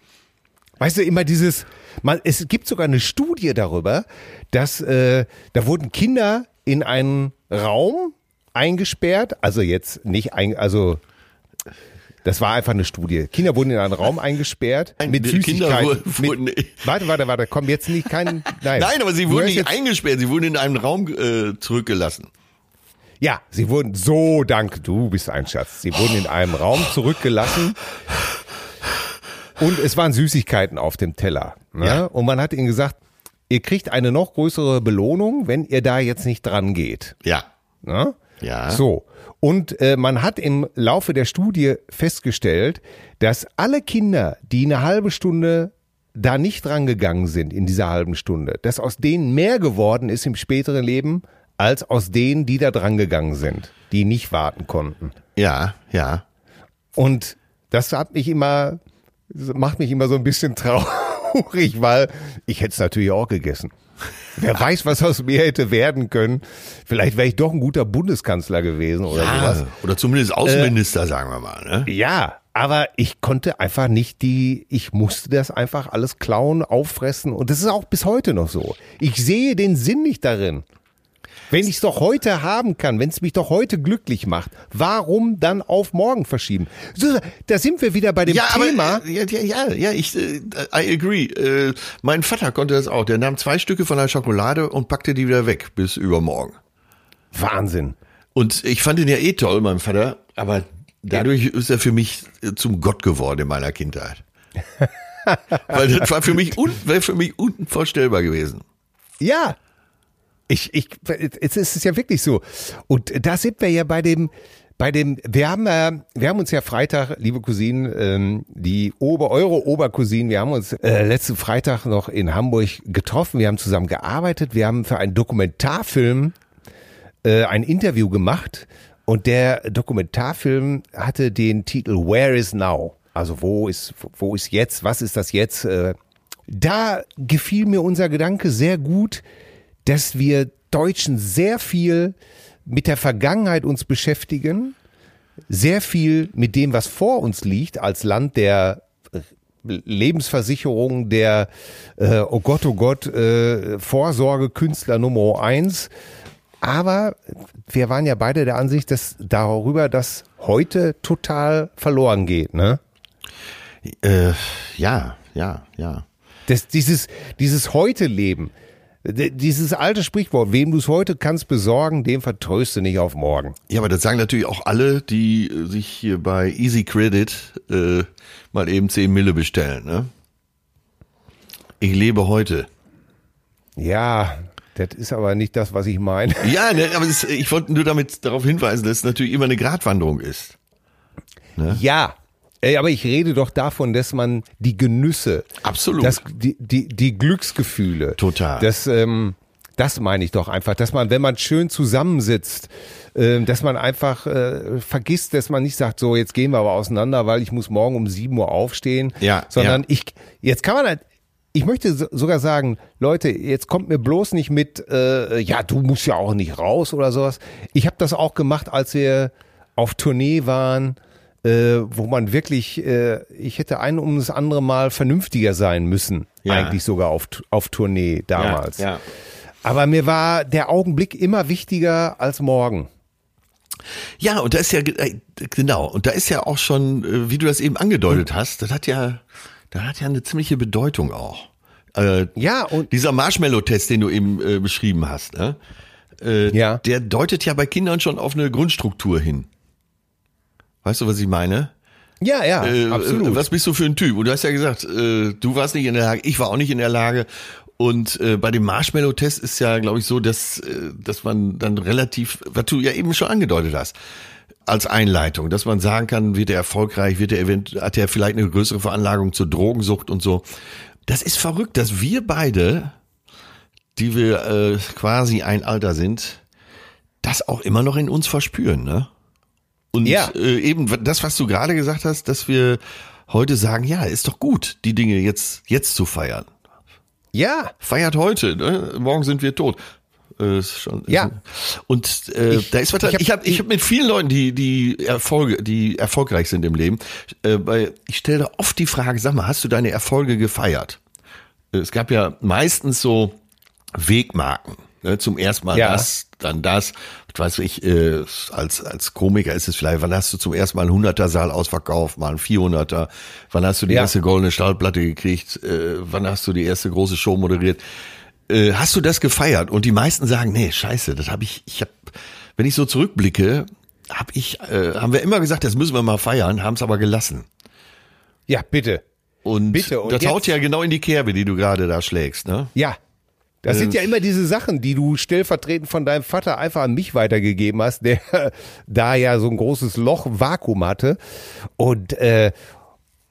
Weißt du, immer dieses, man, es gibt sogar eine Studie darüber, dass äh, da wurden Kinder in einen Raum eingesperrt, also jetzt nicht ein, also das war einfach eine Studie. Kinder wurden in einen Raum eingesperrt Nein, mit Süßigkeiten. Wurden- mit, warte, warte, warte, komm jetzt nicht kein. Nein, Nein, aber sie wurden nicht eingesperrt, sie wurden in einem Raum äh, zurückgelassen. Ja, sie wurden so, danke, du bist ein Schatz. Sie wurden in einem Raum zurückgelassen und es waren Süßigkeiten auf dem Teller. Ne? Ja. Und man hat ihnen gesagt, ihr kriegt eine noch größere Belohnung, wenn ihr da jetzt nicht dran geht. Ja. Ne? Ja. So. Und äh, man hat im Laufe der Studie festgestellt, dass alle Kinder, die eine halbe Stunde da nicht rangegangen sind in dieser halben Stunde, dass aus denen mehr geworden ist im späteren Leben, als aus denen, die da dran gegangen sind, die nicht warten konnten. Ja, ja. Und das hat mich immer, macht mich immer so ein bisschen traurig, weil ich hätte es natürlich auch gegessen. Wer weiß, was aus mir hätte werden können. Vielleicht wäre ich doch ein guter Bundeskanzler gewesen oder sowas. ja. Oder zumindest Außenminister, sagen wir mal. Ne? Ja, aber ich konnte einfach nicht die, ich musste das einfach alles klauen, auffressen und das ist auch bis heute noch so. Ich sehe den Sinn nicht darin. Wenn ich es doch heute haben kann, wenn es mich doch heute glücklich macht, warum dann auf morgen verschieben? So, da sind wir wieder bei dem Ja, Thema. aber äh, ja, ja, ja, ja, ich, äh, I agree. Äh, mein Vater konnte das auch. Der nahm zwei Stücke von der Schokolade und packte die wieder weg bis übermorgen. Wahnsinn. Und ich fand ihn ja eh toll, mein Vater, aber dadurch ist er für mich zum Gott geworden in meiner Kindheit. Weil das war für mich, un, wäre für mich unvorstellbar gewesen. Ja. Ich, ich, jetzt ist es ja wirklich so. Und da sind wir ja bei dem, bei dem, wir haben, äh, wir haben uns ja Freitag, liebe Cousinen, ähm, die Ober, eure Obercousinen, wir haben uns äh, letzten Freitag noch in Hamburg getroffen, wir haben zusammen gearbeitet, wir haben für einen Dokumentarfilm äh, ein Interview gemacht und der Dokumentarfilm hatte den Titel Where is Now? Also wo ist, wo ist jetzt, was ist das jetzt? Äh, da gefiel mir unser Gedanke sehr gut, dass wir Deutschen sehr viel mit der Vergangenheit uns beschäftigen, sehr viel mit dem, was vor uns liegt, als Land der Lebensversicherung, der äh, oh Gott, oh Gott, äh, Vorsorgekünstler Nummer eins. Aber wir waren ja beide der Ansicht, dass darüber das heute total verloren geht, ne? Äh, ja, ja, ja. Das, dieses, dieses Heute-Leben. Dieses alte Sprichwort, wem du es heute kannst besorgen, dem vertraust du nicht auf morgen. Ja, aber das sagen natürlich auch alle, die äh, sich hier bei Easy Credit äh, mal eben 10 Mille bestellen. Ne? Ich lebe heute. Ja, das ist aber nicht das, was ich meine. Ja, ne, aber es, ich wollte nur damit darauf hinweisen, dass es natürlich immer eine Gratwanderung ist. Ja, ey, aber ich rede doch davon, dass man die Genüsse, Absolut. das, die, die, die Glücksgefühle, Total. das, ähm, das meine ich doch einfach, dass man, wenn man schön zusammensitzt, ähm, dass man einfach äh, vergisst, dass man nicht sagt, so jetzt gehen wir aber auseinander, weil ich muss morgen um 7 Uhr aufstehen, Ja, sondern ja. ich, jetzt kann man halt, ich möchte so- sogar sagen, Leute, jetzt kommt mir bloß nicht mit, äh, ja, du musst ja auch nicht raus oder sowas. Ich habe das auch gemacht, als wir auf Tournee waren, äh, wo man wirklich, äh, ich hätte ein um das andere Mal vernünftiger sein müssen, Ja. eigentlich sogar auf, auf Tournee damals. Ja, ja. Aber mir war der Augenblick immer wichtiger als morgen. Ja, und da ist ja, äh, genau, und da ist ja auch schon, äh, wie du das eben angedeutet hast, das hat ja, das hat ja eine ziemliche Bedeutung auch. Äh, Ja, und dieser Marshmallow-Test, den du eben äh, beschrieben hast, ne? äh, Ja. der deutet ja bei Kindern schon auf eine Grundstruktur hin. Weißt du, was ich meine? ja, ja, Äh, absolut. Was bist du für ein Typ? Und du hast ja gesagt, äh, du warst nicht in der Lage, ich war auch nicht in der Lage. Und äh, bei dem Marshmallow-Test ist ja, glaube ich, so, dass, äh, dass man dann relativ, was du ja eben schon angedeutet hast, als Einleitung, dass man sagen kann, wird er erfolgreich, wird er event hat er vielleicht eine größere Veranlagung zur Drogensucht und so. Das ist verrückt, dass wir beide, die wir äh, quasi ein Alter sind, das auch immer noch in uns verspüren, ne? Und Ja. äh, eben das, was du gerade gesagt hast, dass wir heute sagen, ja, ist doch gut, die Dinge jetzt jetzt zu feiern. ja, Feiert heute, ne? morgen sind wir tot. Äh, ist schon, Ja. Und äh, Ich- da ist was. ich hab- Ich habe ich hab mit vielen Leuten, die die Erfolge, die erfolgreich sind im Leben, äh, bei, ich stelle da oft die Frage: Sag mal, hast du deine Erfolge gefeiert? Es gab ja meistens so Wegmarken. Ne? Zum ersten Mal Ja. das, dann das. Was weiß ich, äh, als, als Komiker ist es vielleicht, wann hast du zum ersten Mal einen 100er Saal ausverkauft, mal einen 400er? Wann hast du die Ja. erste goldene Stahlplatte gekriegt? Äh, wann hast du die erste große Show moderiert? Äh, hast du das gefeiert? Und die meisten sagen, nee, scheiße, das habe ich, ich habe, wenn ich so zurückblicke, habe ich, äh, haben wir immer gesagt, das müssen wir mal feiern, haben es aber gelassen. ja, bitte. Und, Bitte, und das haut jetzt- ja genau in die Kerbe, die du gerade da schlägst, ne? Ja. Das sind Äh, ja immer diese Sachen, die du stellvertretend von deinem Vater einfach an mich weitergegeben hast, der da ja so ein großes Loch Vakuum hatte. Und, äh,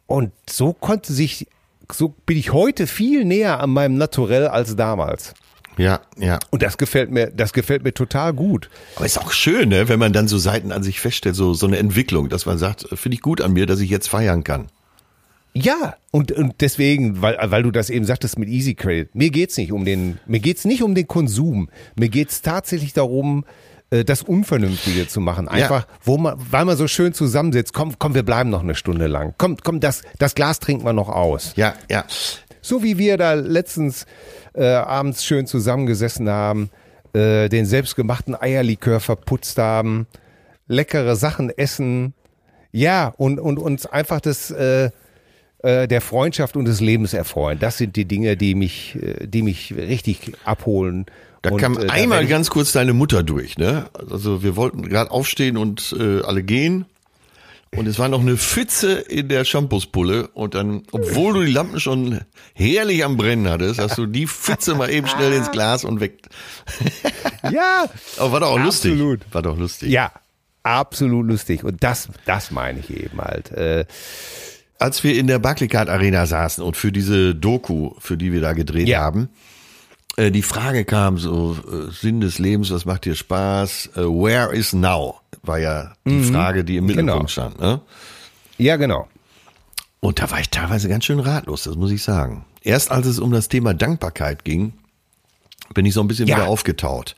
und so konnte sich, so bin ich heute viel näher an meinem Naturell als damals. Ja, ja. Und das gefällt mir, das gefällt mir total gut. Aber ist auch schön, ne, wenn man dann so Seiten an sich feststellt, so, so eine Entwicklung, dass man sagt, finde ich gut an mir, dass ich jetzt feiern kann. Ja, und, und deswegen, weil, weil du das eben sagtest mit Easy Credit, mir geht's nicht um den, mir geht's nicht um den Konsum. Mir geht's tatsächlich darum, äh, das Unvernünftige zu machen. Einfach, wo man, weil man so schön zusammensitzt, komm, komm, wir bleiben noch eine Stunde lang. Komm, komm, das, das Glas trinken wir noch aus. Ja, ja. So wie wir da letztens äh, abends schön zusammengesessen haben, äh, den selbstgemachten Eierlikör verputzt haben, leckere Sachen essen, ja, und, und uns einfach das äh, der Freundschaft und des Lebens erfreuen. Das sind die Dinge, die mich, äh, die mich richtig abholen. Da Und, kam äh, da einmal ich- ganz kurz deine Mutter durch, ne? Also wir wollten gerade aufstehen und äh, alle gehen. Und es war noch eine Pfütze in der Shampoospulle und dann, obwohl du die Lampen schon herrlich am Brennen hattest, hast du die Pfütze mal eben schnell ins Glas und weg. Ja, Aber war doch auch lustig. Absolut. War doch lustig. ja, absolut lustig. Und das, das meine ich eben halt. Äh, Als wir in der Barclaycard Arena saßen und für diese Doku, für die wir da gedreht Ja. haben, äh, die Frage kam so, äh, Sinn des Lebens, was macht dir Spaß? Äh, where is now? War ja die Frage, die im Mittelpunkt Genau. stand. Ne? ja, genau. Und da war ich teilweise ganz schön ratlos, das muss ich sagen. Erst als es um das Thema Dankbarkeit ging, bin ich so ein bisschen Ja. wieder aufgetaut.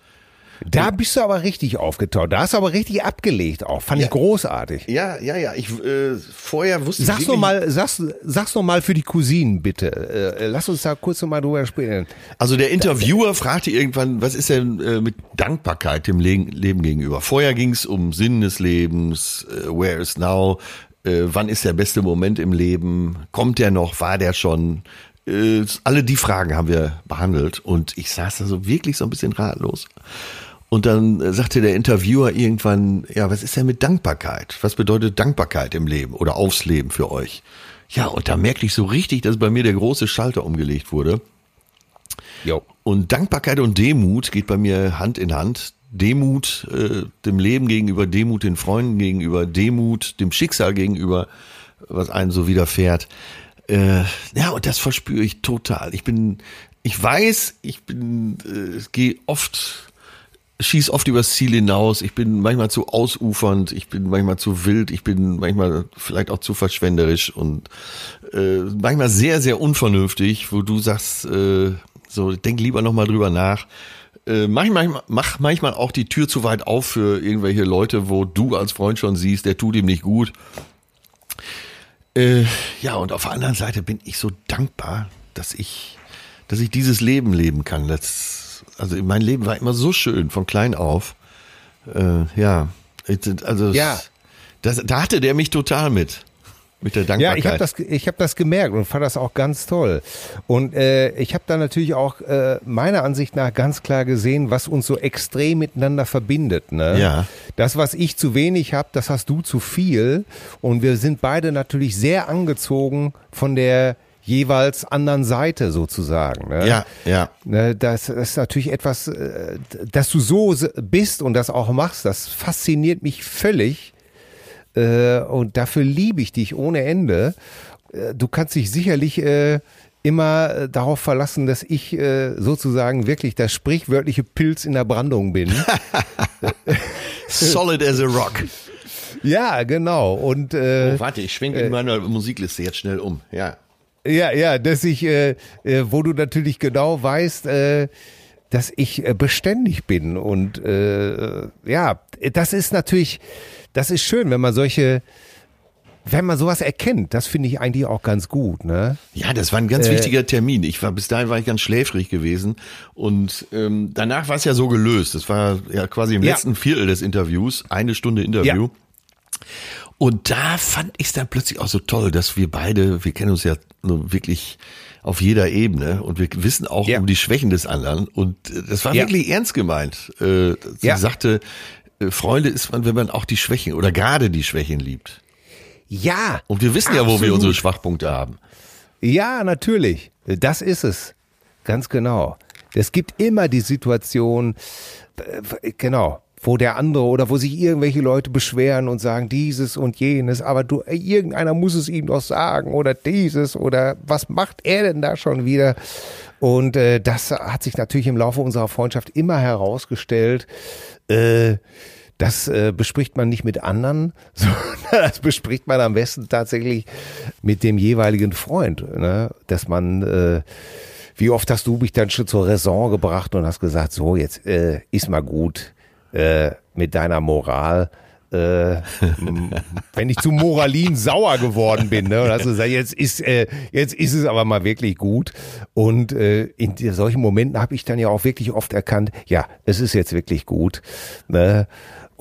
Da bist du aber richtig aufgetaut. Da hast du aber richtig abgelegt auch. Fand ich großartig. Ja, ja, ja. Ich äh, vorher wusste Sag's ich noch mal, sag's, sag's noch mal für die Cousinen bitte. Äh, lass uns da kurz noch mal drüber sprechen. Also der Interviewer fragte irgendwann, was ist denn äh, mit Dankbarkeit dem Le Leben gegenüber? Vorher ging es um Sinn des Lebens, äh, where is now, äh, wann ist der beste Moment im Leben, kommt der noch, war der schon, äh, alle die Fragen haben wir behandelt und ich saß da so wirklich so ein bisschen ratlos. Und dann äh, sagte der Interviewer irgendwann, ja, was ist denn mit Dankbarkeit? Was bedeutet Dankbarkeit im Leben oder aufs Leben für euch? Ja, und da merkte ich so richtig, dass bei mir der große Schalter umgelegt wurde. Jo. Und Dankbarkeit und Demut geht bei mir Hand in Hand. Demut äh, dem Leben gegenüber, Demut den Freunden gegenüber, Demut dem Schicksal gegenüber, was einem so widerfährt. Äh, ja, und das verspüre ich total. Ich bin, ich weiß, ich bin, äh, gehe oft, schieß oft übers Ziel hinaus. Ich bin manchmal zu ausufernd, ich bin manchmal zu wild, ich bin manchmal vielleicht auch zu verschwenderisch und äh, manchmal sehr, sehr unvernünftig, wo du sagst, äh, so, denk lieber nochmal drüber nach. Äh, manchmal, mach manchmal auch die Tür zu weit auf für irgendwelche Leute, wo du als Freund schon siehst, der tut ihm nicht gut. Äh, ja, und auf der anderen Seite bin ich so dankbar, dass ich, dass ich dieses Leben leben kann. Das, also mein Leben war immer so schön, von klein auf. Äh, ja, also Ja. Das, da hatte der mich total mit. Mit der Ja, Dankbarkeit. ich habe das, ich hab das gemerkt und fand das auch ganz toll. Und äh, ich habe da natürlich auch äh, meiner Ansicht nach ganz klar gesehen, was uns so extrem miteinander verbindet. Ne? Ja. Das, was ich zu wenig habe, das hast du zu viel. Und wir sind beide natürlich sehr angezogen von der jeweils anderen Seite sozusagen. Ne? Ja, ja. Ne, Das, das ist natürlich etwas, äh, dass du so bist und das auch machst, das fasziniert mich völlig. Äh, Und dafür liebe ich dich ohne Ende. Äh, Du kannst dich sicherlich äh, immer äh, darauf verlassen, dass ich äh, sozusagen wirklich das sprichwörtliche Pilz in der Brandung bin. Solid as a rock. ja, genau. Und äh, Oh, warte, ich schwenke in meiner Musikliste jetzt schnell um. Ja. Ja, ja, dass ich, äh, äh, wo du natürlich genau weißt, äh, dass ich äh, beständig bin und äh, ja, das ist natürlich, das ist schön, wenn man solche, wenn man sowas erkennt. Das finde ich eigentlich auch ganz gut, ne? Ja, das war ein ganz wichtiger Termin. Ich war bis dahin war ich ganz schläfrig gewesen und ähm, danach war es ja so gelöst. Das war ja quasi im Ja. letzten Viertel des Interviews, eine Stunde Interview. Und da fand ich es dann plötzlich auch so toll, dass wir beide, wir kennen uns ja nur wirklich auf jeder Ebene und wir wissen auch Ja. um die Schwächen des anderen. Und äh, das war Ja. wirklich ernst gemeint. Äh, sie Ja. sagte, äh, Freunde ist man, wenn man auch die Schwächen oder gerade die Schwächen liebt. Ja. Und wir wissen ja, wo wir Absolut. unsere Schwachpunkte haben. Ja, natürlich. Das ist es. Ganz genau. Es gibt immer die Situation, genau, wo der andere oder wo sich irgendwelche Leute beschweren und sagen dieses und jenes, aber du, äh, irgendeiner muss es ihm doch sagen oder dieses oder was macht er denn da schon wieder? Und äh, das hat sich natürlich im Laufe unserer Freundschaft immer herausgestellt. Äh, das äh, bespricht man nicht mit anderen, sondern das bespricht man am besten tatsächlich mit dem jeweiligen Freund. Ne? Dass man, äh, wie oft hast du mich dann schon zur Raison gebracht und hast gesagt, so jetzt äh, ist mal gut äh, mit deiner Moral. Äh, wenn ich zu Moralin sauer geworden bin, ne, und hast du gesagt, jetzt ist äh, jetzt ist es aber mal wirklich gut. Und äh, in solchen Momenten habe ich dann ja auch wirklich oft erkannt, ja, es ist jetzt wirklich gut. Ne?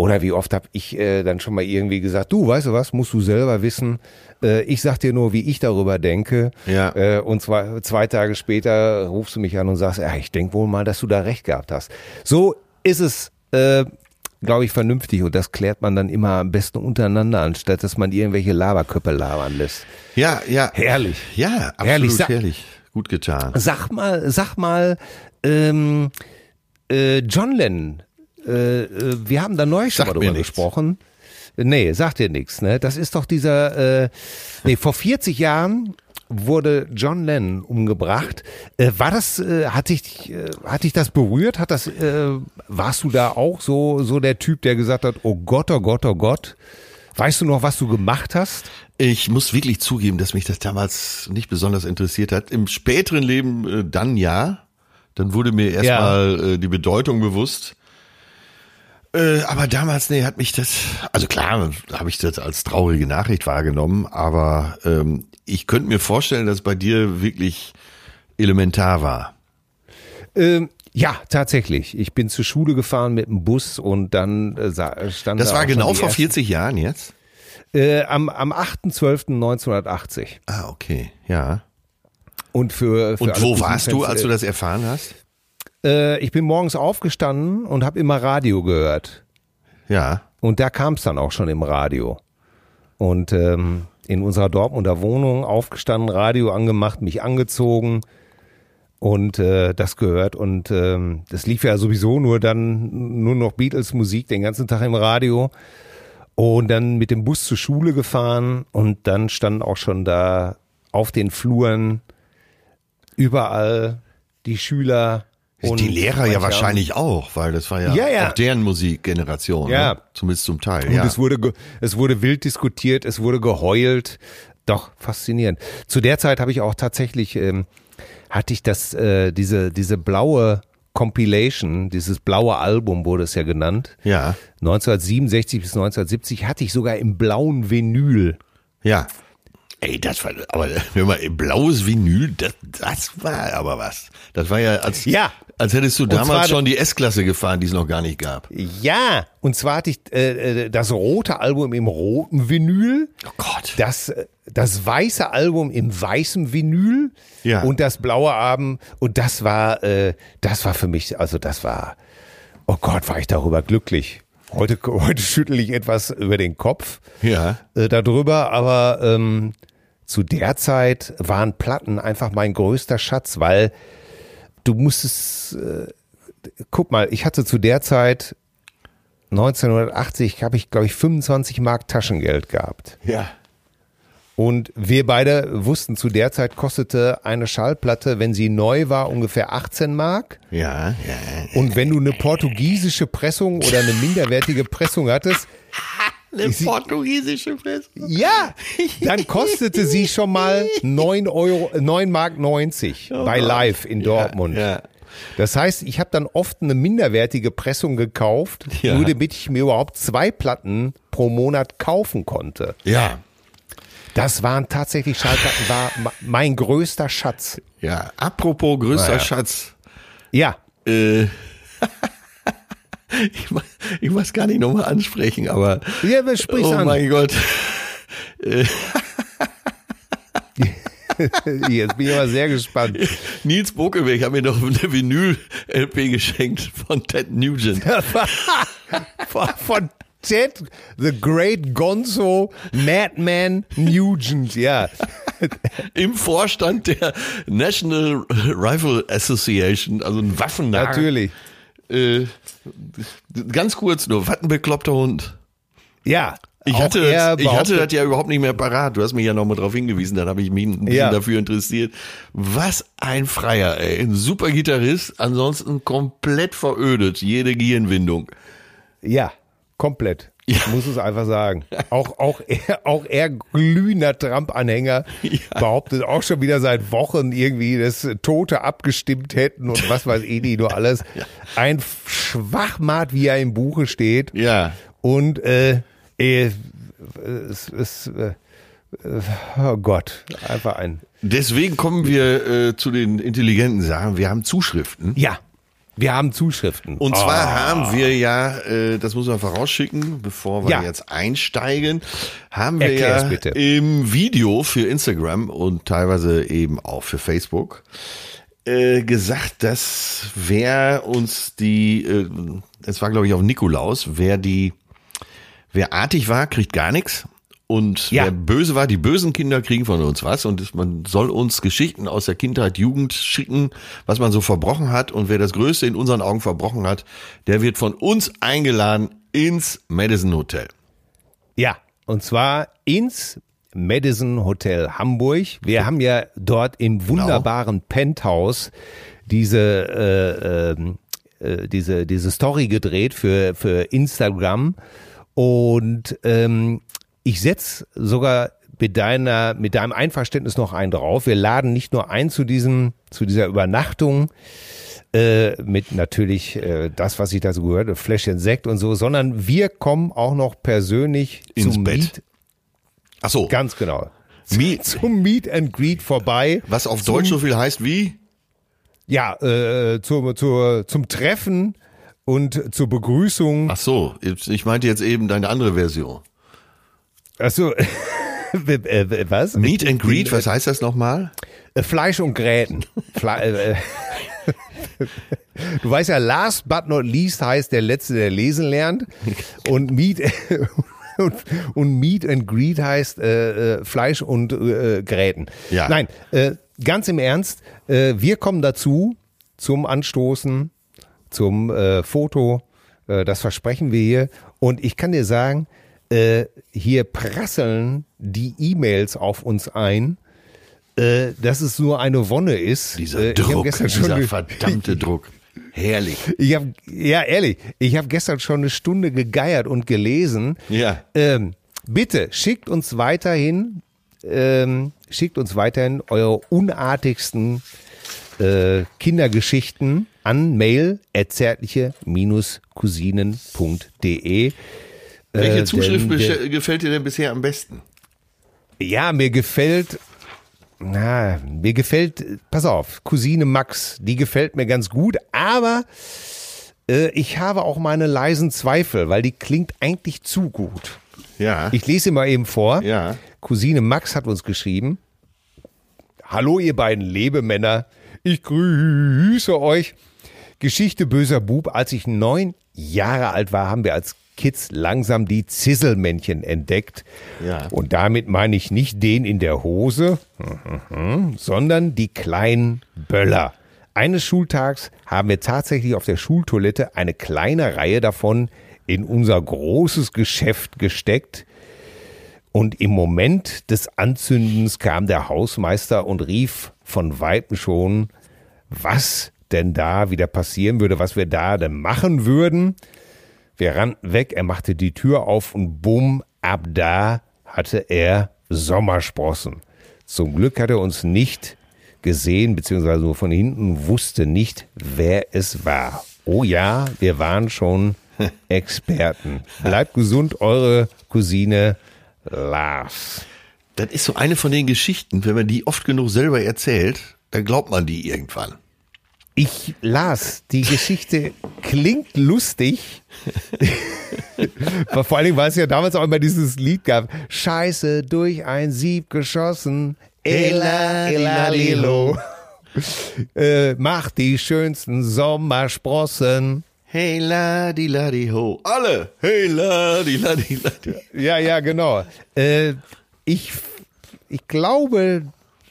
Oder wie oft habe ich äh, dann schon mal irgendwie gesagt, du, weißt du was, musst du selber wissen. Äh, ich sag dir nur, wie ich darüber denke. Ja. Äh, und zwei, zwei Tage später rufst du mich an und sagst, ja, ich denk wohl mal, dass du da recht gehabt hast. So ist es, äh, glaube ich, vernünftig. Und das klärt man dann immer am besten untereinander, anstatt dass man irgendwelche Laberköpfe labern lässt. Ja, ja. Herrlich. Ja, absolut Herrlich. herrlich. Sa- Gut getan. Sag mal, sag mal, ähm, äh, John Lennon, äh, äh, wir haben da neulich schon mal drüber nichts. gesprochen. Nee, sagt dir nichts, ne? Das ist doch dieser, äh, nee, vor 40 Jahren wurde John Lennon umgebracht. Äh, war das, äh, hat dich, äh, hat dich das berührt? Hat das, äh, warst du da auch so, so der Typ, der gesagt hat, oh Gott, oh Gott, oh Gott? Weißt du noch, was du gemacht hast? Ich muss wirklich zugeben, dass mich das damals nicht besonders interessiert hat. Im späteren Leben äh, dann ja. Dann wurde mir erstmal äh, die Bedeutung bewusst. Äh, aber damals, nee, hat mich das, also klar, habe ich das als traurige Nachricht wahrgenommen, aber ähm, ich könnte mir vorstellen, dass bei dir wirklich elementar war. Ähm, ja, tatsächlich. Ich bin zur Schule gefahren mit dem Bus und dann äh, stand Das da war genau vor ersten- 40 Jahren jetzt? Äh, am am 8.12.1980. Ah, okay, ja. Und für, für Und wo warst du, als du das erfahren hast? Äh, ich bin morgens aufgestanden und habe immer Radio gehört. Ja. Und da kam es dann auch schon im Radio. Und ähm, in unserer Dortmunder Wohnung aufgestanden, Radio angemacht, mich angezogen und äh, das gehört. Und ähm, das lief ja sowieso nur dann nur noch Beatles Musik den ganzen Tag im Radio. Und dann mit dem Bus zur Schule gefahren und dann standen auch schon da auf den Fluren überall die Schüler. Und die Lehrer ja wahrscheinlich auch, weil das war ja, Ja, ja. auch deren Musikgeneration. Ja. Ne? Zumindest zum Teil. Und ja. es wurde, es wurde wild diskutiert, es wurde geheult. Doch, faszinierend. Zu der Zeit habe ich auch tatsächlich, ähm, hatte ich das, äh, diese, diese blaue Compilation, dieses blaue Album wurde es ja genannt. ja. 1967 bis 1970 hatte ich sogar im blauen Vinyl. Ja. Ey, das war, aber wenn man blaues Vinyl, das, das war aber was. Das war ja, als, Ja. als hättest du Und damals schon die S-Klasse gefahren, die es noch gar nicht gab. Ja, und zwar hatte ich äh, äh, das rote Album im roten Vinyl. Oh Gott. das, das weiße Album im weißen Vinyl Ja. und das blaue Album und das war, äh, das war für mich, also das war, oh Gott, war ich darüber glücklich. Heute, heute schüttel ich etwas über den Kopf Ja. äh, darüber, aber ähm, zu der Zeit waren Platten einfach mein größter Schatz, weil du musstest, äh, guck mal, ich hatte zu der Zeit 1980 habe ich, glaube ich, 25 Mark Taschengeld gehabt. Ja. Und wir beide wussten, zu der Zeit kostete eine Schallplatte, wenn sie neu war, ungefähr 18 Mark. Ja, ja. Und wenn du eine portugiesische Pressung oder eine minderwertige Pressung hattest, Eine sie- portugiesische Fresse. ja, dann kostete sie schon mal 9 Euro, 9 Mark 90 bei Live in Dortmund. Oh Ja. Das heißt, ich habe dann oft eine minderwertige Pressung gekauft, Ja. nur damit ich mir überhaupt zwei Platten pro Monat kaufen konnte. Ja. Das waren tatsächlich Schallplatten, war mein größter Schatz. Ja. Apropos größter Naja. Schatz. Ja, Äh, ich, weiß, ich weiß gar nicht nochmal ansprechen, aber. Ja, aber sprich's oh an. mein Gott. jetzt bin ich aber sehr gespannt. Nils Bokelberg hat mir noch eine Vinyl-LP geschenkt von Ted Nugent. von, Ted, the Great Gonzo Madman Nugent, ja. Im Vorstand der National Rifle Association, also ein Waffennah. Natürlich. Äh, ganz kurz nur, was ein bekloppter Hund. Ja. Ich hatte, das, ich hatte das ja überhaupt nicht mehr parat. Du hast mich ja nochmal drauf hingewiesen, dann habe ich mich ein bisschen Ja. dafür interessiert. Was ein Freier, ey. Ein super Gitarrist, ansonsten komplett verödet, jede Gehirnwindung. Ja, komplett. Ja. Ich muss es einfach sagen. Auch, auch er, auch er glühender Trump-Anhänger behauptet auch schon wieder seit Wochen irgendwie, dass Tote abgestimmt hätten und was weiß ich nicht nur alles. Ein Schwachmat, wie er im Buche steht. Ja. Und äh, äh, es, es, äh, äh, oh Gott, einfach ein. Deswegen kommen wir äh, zu den intelligenten Sachen. Wir haben Zuschriften. Ja, wir haben Zuschriften. Und zwar Ah. haben wir ja, äh, das muss man vorausschicken, bevor wir Ja. jetzt einsteigen, haben wir ja bitte. im Video für Instagram und teilweise eben auch für Facebook äh, gesagt, dass wer uns die, äh, das war glaube ich auf Nikolaus, wer die, wer artig war, kriegt gar nichts. Und Ja. wer böse war, die bösen Kinder kriegen von uns was. Und man soll uns Geschichten aus der Kindheit, Jugend schicken, was man so verbrochen hat. Und wer das Größte in unseren Augen verbrochen hat, der wird von uns eingeladen ins Madison Hotel. Ja, und zwar ins Madison Hotel Hamburg. Wir haben ja dort im wunderbaren Penthouse diese, äh, ähm, äh, diese, diese Story gedreht für, für Instagram. Und ähm, ich setz sogar mit deiner, mit deinem Einverständnis noch einen drauf. Wir laden nicht nur ein zu diesem, zu dieser Übernachtung, äh, mit natürlich äh, das, was ich dazu gehört, Fläschchen Sekt und so, sondern wir kommen auch noch persönlich Ins zum Bett. Meet, Ach so, ganz genau, Meet, zum Meet and Greet vorbei. was auf Deutsch so viel heißt wie? Ja, äh, zur, zur, zum Treffen und zur Begrüßung. Ach so, ich meinte jetzt eben deine andere Version. Achso, Äh, was? Meet and Greet, was heißt das nochmal? Äh, Fleisch und Gräten. Fle äh, du weißt ja, last but not least heißt der Letzte, der lesen lernt. Und Meet, und, und Meet and Greet heißt äh, äh, Fleisch und äh, Gräten. Ja. Nein, äh, ganz im Ernst, äh, wir kommen dazu zum Anstoßen, zum äh, Foto. Äh, das versprechen wir hier. Und ich kann dir sagen, äh, hier prasseln die E-Mails auf uns ein, äh, dass es nur eine Wonne ist. Dieser äh, hab Druck, dieser verdammte Druck. Herrlich. Ich habe, ja ehrlich, ich habe gestern schon eine Stunde gegeiert und gelesen. Ja. Ähm, bitte schickt uns weiterhin, ähm, schickt uns weiterhin eure unartigsten äh, Kindergeschichten an mail zärtliche-cousinen.de. Welche Äh, Zuschrift besche- gefällt dir denn bisher am besten? Ja, mir gefällt, na, mir gefällt, pass auf, Cousine Max, die gefällt mir ganz gut, aber äh, ich habe auch meine leisen Zweifel, weil die klingt eigentlich zu gut. Ja. Ich lese sie mal eben vor. Ja. Cousine Max hat uns geschrieben. Hallo ihr beiden Lebemänner, ich grüße euch. Geschichte böser Bub. Als ich neun Jahre alt war, haben wir als Kids langsam die Zisselmännchen entdeckt. Ja. Und damit meine ich nicht den in der Hose, mhm, sondern die kleinen Böller. Eines Schultags haben wir tatsächlich auf der Schultoilette eine kleine Reihe davon in unser großes Geschäft gesteckt. Und im Moment des Anzündens kam der Hausmeister und rief von Weitem schon, was denn da wieder passieren würde, was wir da denn machen würden. Wir rannten weg, er machte die Tür auf und bumm, ab da hatte er Sommersprossen. Zum Glück hat er uns nicht gesehen, beziehungsweise nur von hinten, wusste nicht, wer es war. Oh ja, wir waren schon Experten. Bleibt gesund, eure Cousine Lars. Das ist so eine von den Geschichten, wenn man die oft genug selber erzählt, dann glaubt man die irgendwann. Ich las, die Geschichte klingt lustig. Vor allen Dingen, weil es ja damals auch immer dieses Lied gab. Scheiße durch ein Sieb geschossen. Ela, ela, lilo. Äh, macht die schönsten Sommersprossen. Hey la di la di ho. Alle. Hey la di la di la di. Ja, ja, genau. Äh, ich, ich glaube,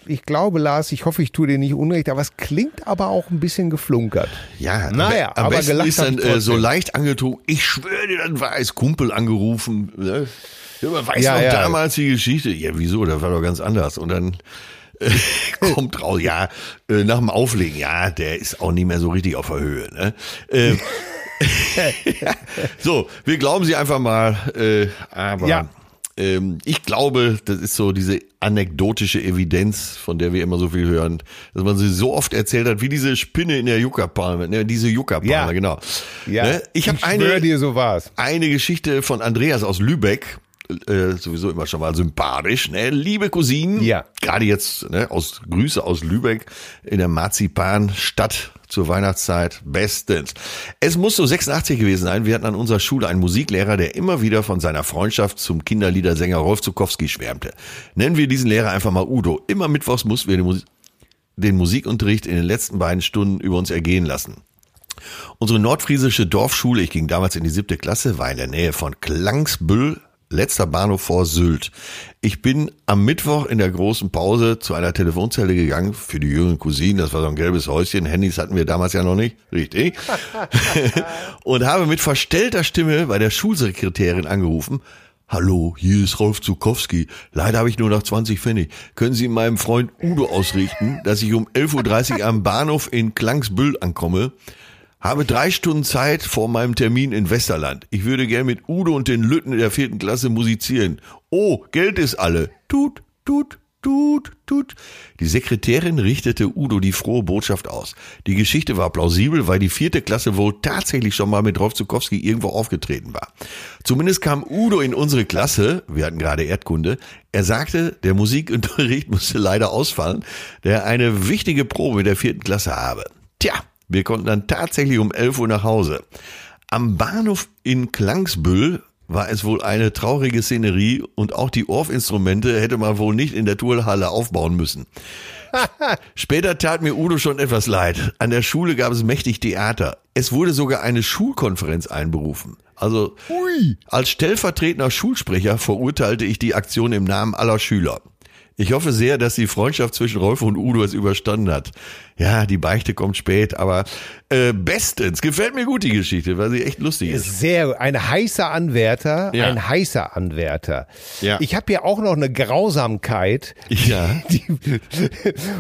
ich glaube, Lars, ich hoffe, ich tue dir nicht unrecht, aber es klingt aber auch ein bisschen geflunkert. Ja, Naja, am, aber besten gelacht ist dann äh, so leicht angetrunken. Ich schwöre dir, dann war als Kumpel angerufen. Ne? Ja, man weiß Ja, noch ja. damals die Geschichte. Ja, wieso? Das war doch ganz anders. Und dann äh, kommt raus, ja, äh, nach dem Auflegen, ja, der ist auch nicht mehr so richtig auf der Höhe. Ne? Äh, so, wir glauben sie einfach mal, äh, aber Ja. Ähm, ich glaube, das ist so diese anekdotische Evidenz, von der wir immer so viel hören, dass man sie so oft erzählt hat, wie diese Spinne in der Juckerpalme, ne, diese Juckerpalme, Ja. genau. Ja, Ne? Ich habe eine, dir, so war's. eine Geschichte von Andreas aus Lübeck. Äh, sowieso immer schon mal sympathisch, ne? Liebe Cousinen, Ja. gerade jetzt, ne, aus Grüße aus Lübeck in der Marzipanstadt zur Weihnachtszeit bestens. Es muss so 86 gewesen sein. Wir hatten an unserer Schule einen Musiklehrer, der immer wieder von seiner Freundschaft zum Kinderliedersänger Rolf Zukowski schwärmte. Nennen wir diesen Lehrer einfach mal Udo. Immer mittwochs mussten wir den, Mus den Musikunterricht in den letzten beiden Stunden über uns ergehen lassen. Unsere nordfriesische Dorfschule, ich ging damals in die siebte Klasse, war in der Nähe von Klangsbüll, letzter Bahnhof vor Sylt. Ich bin am Mittwoch in der großen Pause zu einer Telefonzelle gegangen für die jüngeren Cousinen. Das war so ein gelbes Häuschen. Handys hatten wir damals ja noch nicht. Richtig. und habe mit verstellter Stimme bei der Schulsekretärin angerufen. Hallo, hier ist Rolf Zukowski. Leider habe ich nur noch 20 Pfennig. Können Sie meinem Freund Udo ausrichten, dass ich um 11.30 Uhr am Bahnhof in Klangsbüll ankomme? Habe drei Stunden Zeit vor meinem Termin in Westerland. Ich würde gern mit Udo und den Lütten der vierten Klasse musizieren. Oh, Geld ist alle. Tut, tut, tut, tut. Die Sekretärin richtete Udo die frohe Botschaft aus. Die Geschichte war plausibel, weil die vierte Klasse wohl tatsächlich schon mal mit Rolf Zukowski irgendwo aufgetreten war. Zumindest kam Udo in unsere Klasse, wir hatten gerade Erdkunde, er sagte, der Musikunterricht musste leider ausfallen, der eine wichtige Probe in der vierten Klasse habe. Tja, wir konnten dann tatsächlich um 11 Uhr nach Hause. Am Bahnhof in Klangsbüll war es wohl eine traurige Szenerie und auch die Orff-Instrumente hätte man wohl nicht in der Turnhalle aufbauen müssen. Später tat mir Udo schon etwas leid. An der Schule gab es mächtig Theater. Es wurde sogar eine Schulkonferenz einberufen. Also als stellvertretender Schulsprecher verurteilte ich die Aktion im Namen aller Schüler. Ich hoffe sehr, dass die Freundschaft zwischen Rolf und Udo es überstanden hat. Ja, die Beichte kommt spät, aber äh, bestens. Gefällt mir gut die Geschichte, weil sie echt lustig ist. Sehr, ein heißer Anwärter, Ja. ein heißer Anwärter. Ja. Ich habe hier auch noch eine Grausamkeit. Ja. Die,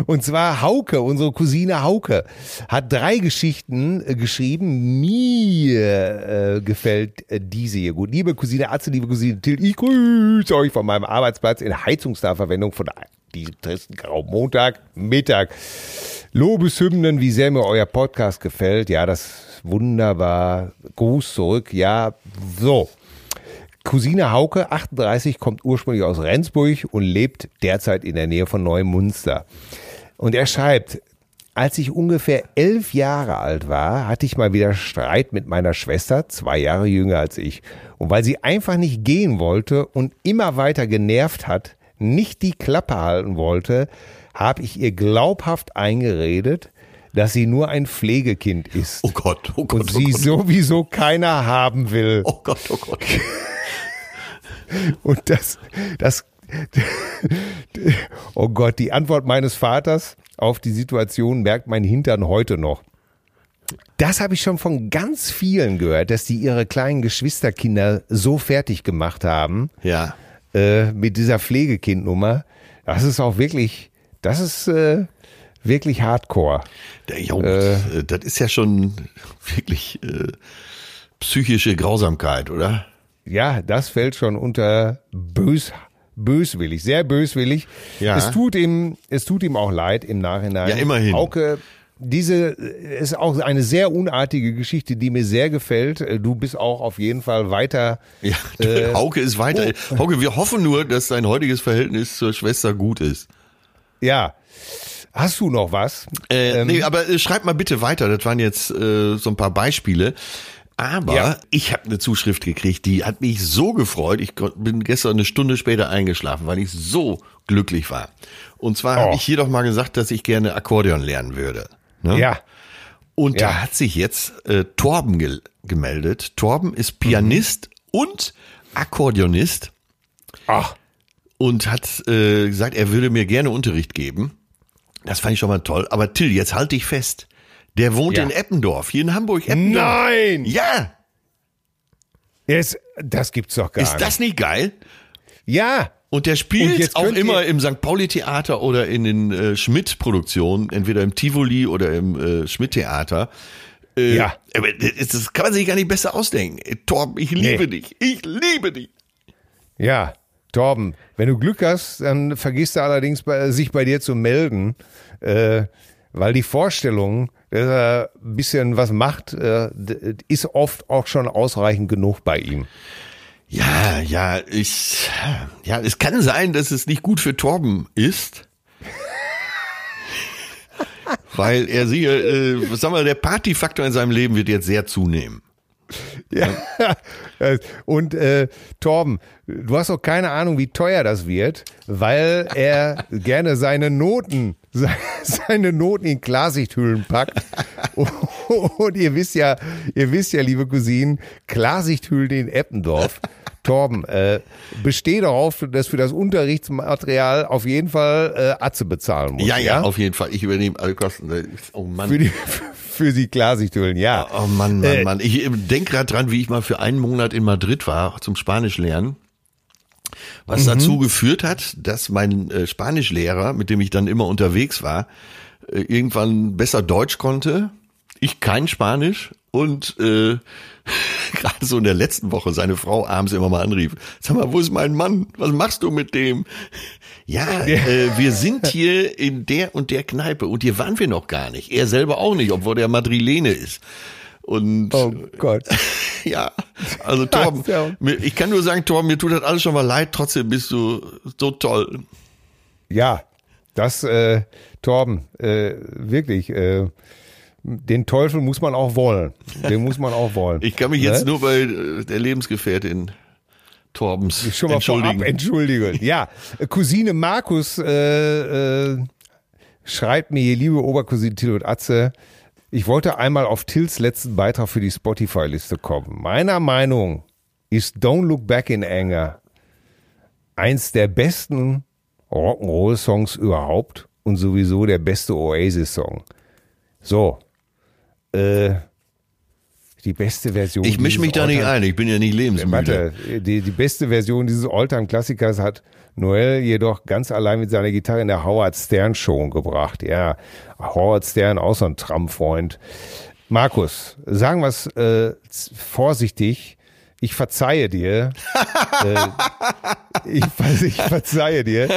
und zwar Hauke, unsere Cousine Hauke, hat drei Geschichten äh, geschrieben. Mir äh, gefällt äh, diese hier gut. Liebe Cousine Atze, liebe Cousine Till, ich grüße euch von meinem Arbeitsplatz in Heizungsnachverwendung von tristen grauen Montag, Mittag. Lobeshymnen, wie sehr mir euer Podcast gefällt. Ja, das ist wunderbar. Gruß zurück. Ja, so. Cousine Hauke, 38, kommt ursprünglich aus Rendsburg und lebt derzeit in der Nähe von Neumünster. Und er schreibt, als ich ungefähr elf Jahre alt war, hatte ich mal wieder Streit mit meiner Schwester, zwei Jahre jünger als ich. Und weil sie einfach nicht gehen wollte und immer weiter genervt hat, nicht die Klappe halten wollte, habe ich ihr glaubhaft eingeredet, dass sie nur ein Pflegekind ist. Oh Gott, oh Gott, und oh sie Gott. sowieso keiner haben will. Oh Gott, oh Gott. Und das, das, oh Gott, die Antwort meines Vaters auf die Situation merkt mein Hintern heute noch. Das habe ich schon von ganz vielen gehört, dass die ihre kleinen Geschwisterkinder so fertig gemacht haben Ja. Äh, mit dieser Pflegekindnummer. Das ist auch wirklich, das ist äh, wirklich Hardcore. Der, jo, äh, das ist ja schon wirklich äh, psychische Grausamkeit, oder? Ja, das fällt schon unter bös, böswillig, sehr böswillig. Ja. Es tut ihm, es tut ihm auch leid im Nachhinein. Ja, immerhin. Auke, diese äh, ist auch eine sehr unartige Geschichte, die mir sehr gefällt. Äh, Du bist auch auf jeden Fall weiter. Ja, Hauke ist weiter. Hauke, wir hoffen nur, dass dein heutiges Verhältnis zur Schwester gut ist. Ja. Hast du noch was? Äh, nee, aber äh, schreib mal bitte weiter. Das waren jetzt äh, so ein paar Beispiele. Aber Ja. ich habe eine Zuschrift gekriegt, die hat mich so gefreut. Ich bin gestern eine Stunde später eingeschlafen, weil ich so glücklich war. Und zwar Oh. habe ich hier doch mal gesagt, dass ich gerne Akkordeon lernen würde. Ne? Ja. Und Ja. da hat sich jetzt äh, Torben gel gemeldet. Torben ist Pianist und Akkordeonist Ach, und hat äh, gesagt, er würde mir gerne Unterricht geben. Das fand ich schon mal toll. Aber Till, jetzt halt dich fest. Der wohnt Ja. in Eppendorf, hier in Hamburg. Eppendorf. nein! Ja, Es, das gibt's doch gar ist nicht. das nicht geil? Ja. Und der Und spielt jetzt auch immer im St. Pauli-Theater oder in den äh, Schmidt-Produktionen, entweder im Tivoli oder im äh, Schmidt-Theater. Äh, Ja. Aber das, das kann man sich gar nicht besser ausdenken. Äh, Torben, ich liebe Nee. dich. Ich liebe dich. Ja, Torben, wenn du Glück hast, dann vergisst er allerdings, bei, sich bei dir zu melden, äh, weil die Vorstellung, dass er ein bisschen was macht, äh, ist oft auch schon ausreichend genug bei ihm. Ja, ja, ich, ja, es kann sein, dass es nicht gut für Torben ist. Weil er siehe, äh, sag mal, der Partyfaktor in seinem Leben wird jetzt sehr zunehmen. Ja. Und äh, Torben, du hast auch keine Ahnung, wie teuer das wird, weil er gerne seine Noten, seine Noten in Klarsichthüllen packt. Und ihr wisst ja, ihr wisst ja, liebe Cousinen, Klarsichthüllen in Eppendorf. Torben, äh, besteh darauf, dass für das Unterrichtsmaterial auf jeden Fall äh, Atze bezahlen muss. Ja, ja, auf jeden Fall. Ich übernehme alle Kosten. Oh Mann. Für, die, für die Klarsichthüllen, ja. Oh Mann, Mann, Äh, Mann. Ich denke gerade dran, wie ich mal für einen Monat in Madrid war zum Spanisch lernen. Was Mhm. dazu geführt hat, dass mein äh, Spanischlehrer, mit dem ich dann immer unterwegs war, äh, irgendwann besser Deutsch konnte. Ich kein Spanisch und äh, gerade so in der letzten Woche seine Frau abends immer mal anrief. Sag mal, wo ist mein Mann? Was machst du mit dem? Ja, äh, wir sind hier in der und der Kneipe und hier waren wir noch gar nicht. Er selber auch nicht, obwohl der Madrilene ist. Und Oh Gott. ja, also Torben, ich kann nur sagen, Torben, mir tut das alles schon mal leid, trotzdem bist du so toll. Ja, das, äh, Torben, äh, wirklich, äh, den Teufel muss man auch wollen. Den muss man auch wollen. Ich kann mich jetzt Ne? nur bei äh, der Lebensgefährtin Torbens Schon mal entschuldigen. vorab entschuldigen. Ja, äh, Cousine Markus äh, äh, schreibt mir hier, liebe Obercousine Till und Atze, ich wollte einmal auf Tills letzten Beitrag für die Spotify-Liste kommen. Meiner Meinung ist Don't Look Back in Anger eins der besten Rock'n'Roll-Songs überhaupt und sowieso der beste Oasis-Song. So, äh, die beste Version. ich mische mich da nicht ein, ich bin ja nicht lebensmüde. Warte, die, die beste Version dieses Alltime-Klassikers hat Noel jedoch ganz allein mit seiner Gitarre in der Howard Stern Show gebracht. Ja, Howard Stern, auch so ein Tram-Freund. Markus, sagen wir es äh, vorsichtig. Ich verzeihe dir. äh, ich, ich verzeihe dir.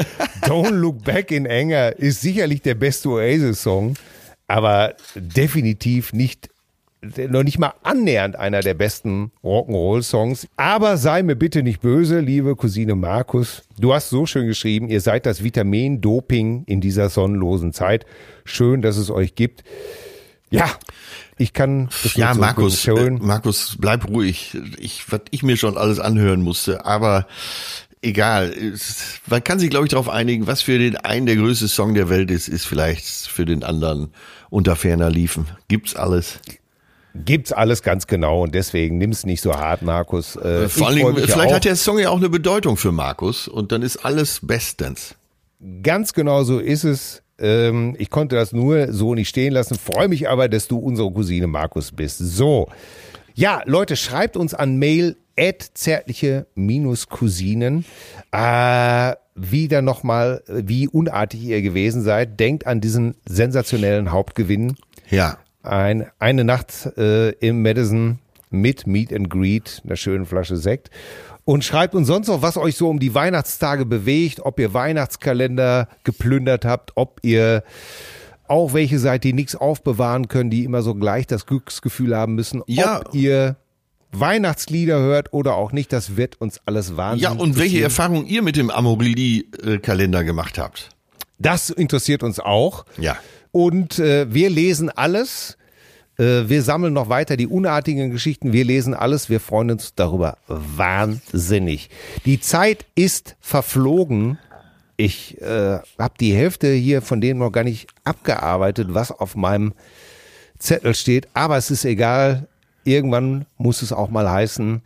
Don't Look Back in Anger ist sicherlich der beste Oasis-Song, aber definitiv nicht noch nicht mal annähernd einer der besten Rock'n'Roll-Songs. Aber sei mir bitte nicht böse, liebe Cousine Markus. Du hast so schön geschrieben, ihr seid das Vitamin-Doping in dieser sonnenlosen Zeit. Schön, dass es euch gibt. Ja, ich kann das Ja, Markus, äh. Markus, bleib ruhig. Ich, was ich mir schon alles anhören musste, aber egal. Man kann sich, glaube ich, darauf einigen, was für den einen der größte Song der Welt ist, ist vielleicht für den anderen unter ferner liefen. Gibt's alles. Gibt's alles ganz genau und deswegen nimm's nicht so hart, Markus. Äh, Vor Dingen, mich ja vielleicht auch. hat der Song ja auch eine Bedeutung für Markus und dann ist alles bestens. Ganz genau so ist es. Ähm, ich konnte das nur so nicht stehen lassen. Freue mich aber, dass du unsere Cousine Markus bist. So. Ja, Leute, schreibt uns an Mail at zärtliche-cousinen. Äh, wieder nochmal, wie unartig ihr gewesen seid. Denkt an diesen sensationellen Hauptgewinn. Ja. Ein, eine Nacht äh, im Madison mit Meet and Greet, einer schönen Flasche Sekt. Und schreibt uns sonst noch, was euch so um die Weihnachtstage bewegt, ob ihr Weihnachtskalender geplündert habt, ob ihr auch welche seid, die nichts aufbewahren können, die immer so gleich das Glücksgefühl haben müssen, Ja. ob ihr Weihnachtslieder hört oder auch nicht, das wird uns alles wahnsinnig Ja, und welche. Erfahrungen ihr mit dem Amorelie-Kalender gemacht habt. Das interessiert uns auch. Ja. Und äh, wir lesen alles. Äh, wir sammeln noch weiter die unartigen Geschichten. Wir lesen alles. Wir freuen uns darüber wahnsinnig. Die Zeit ist verflogen. Ich äh, habe die Hälfte hier von denen noch gar nicht abgearbeitet, was auf meinem Zettel steht. Aber es ist egal. Irgendwann muss es auch mal heißen,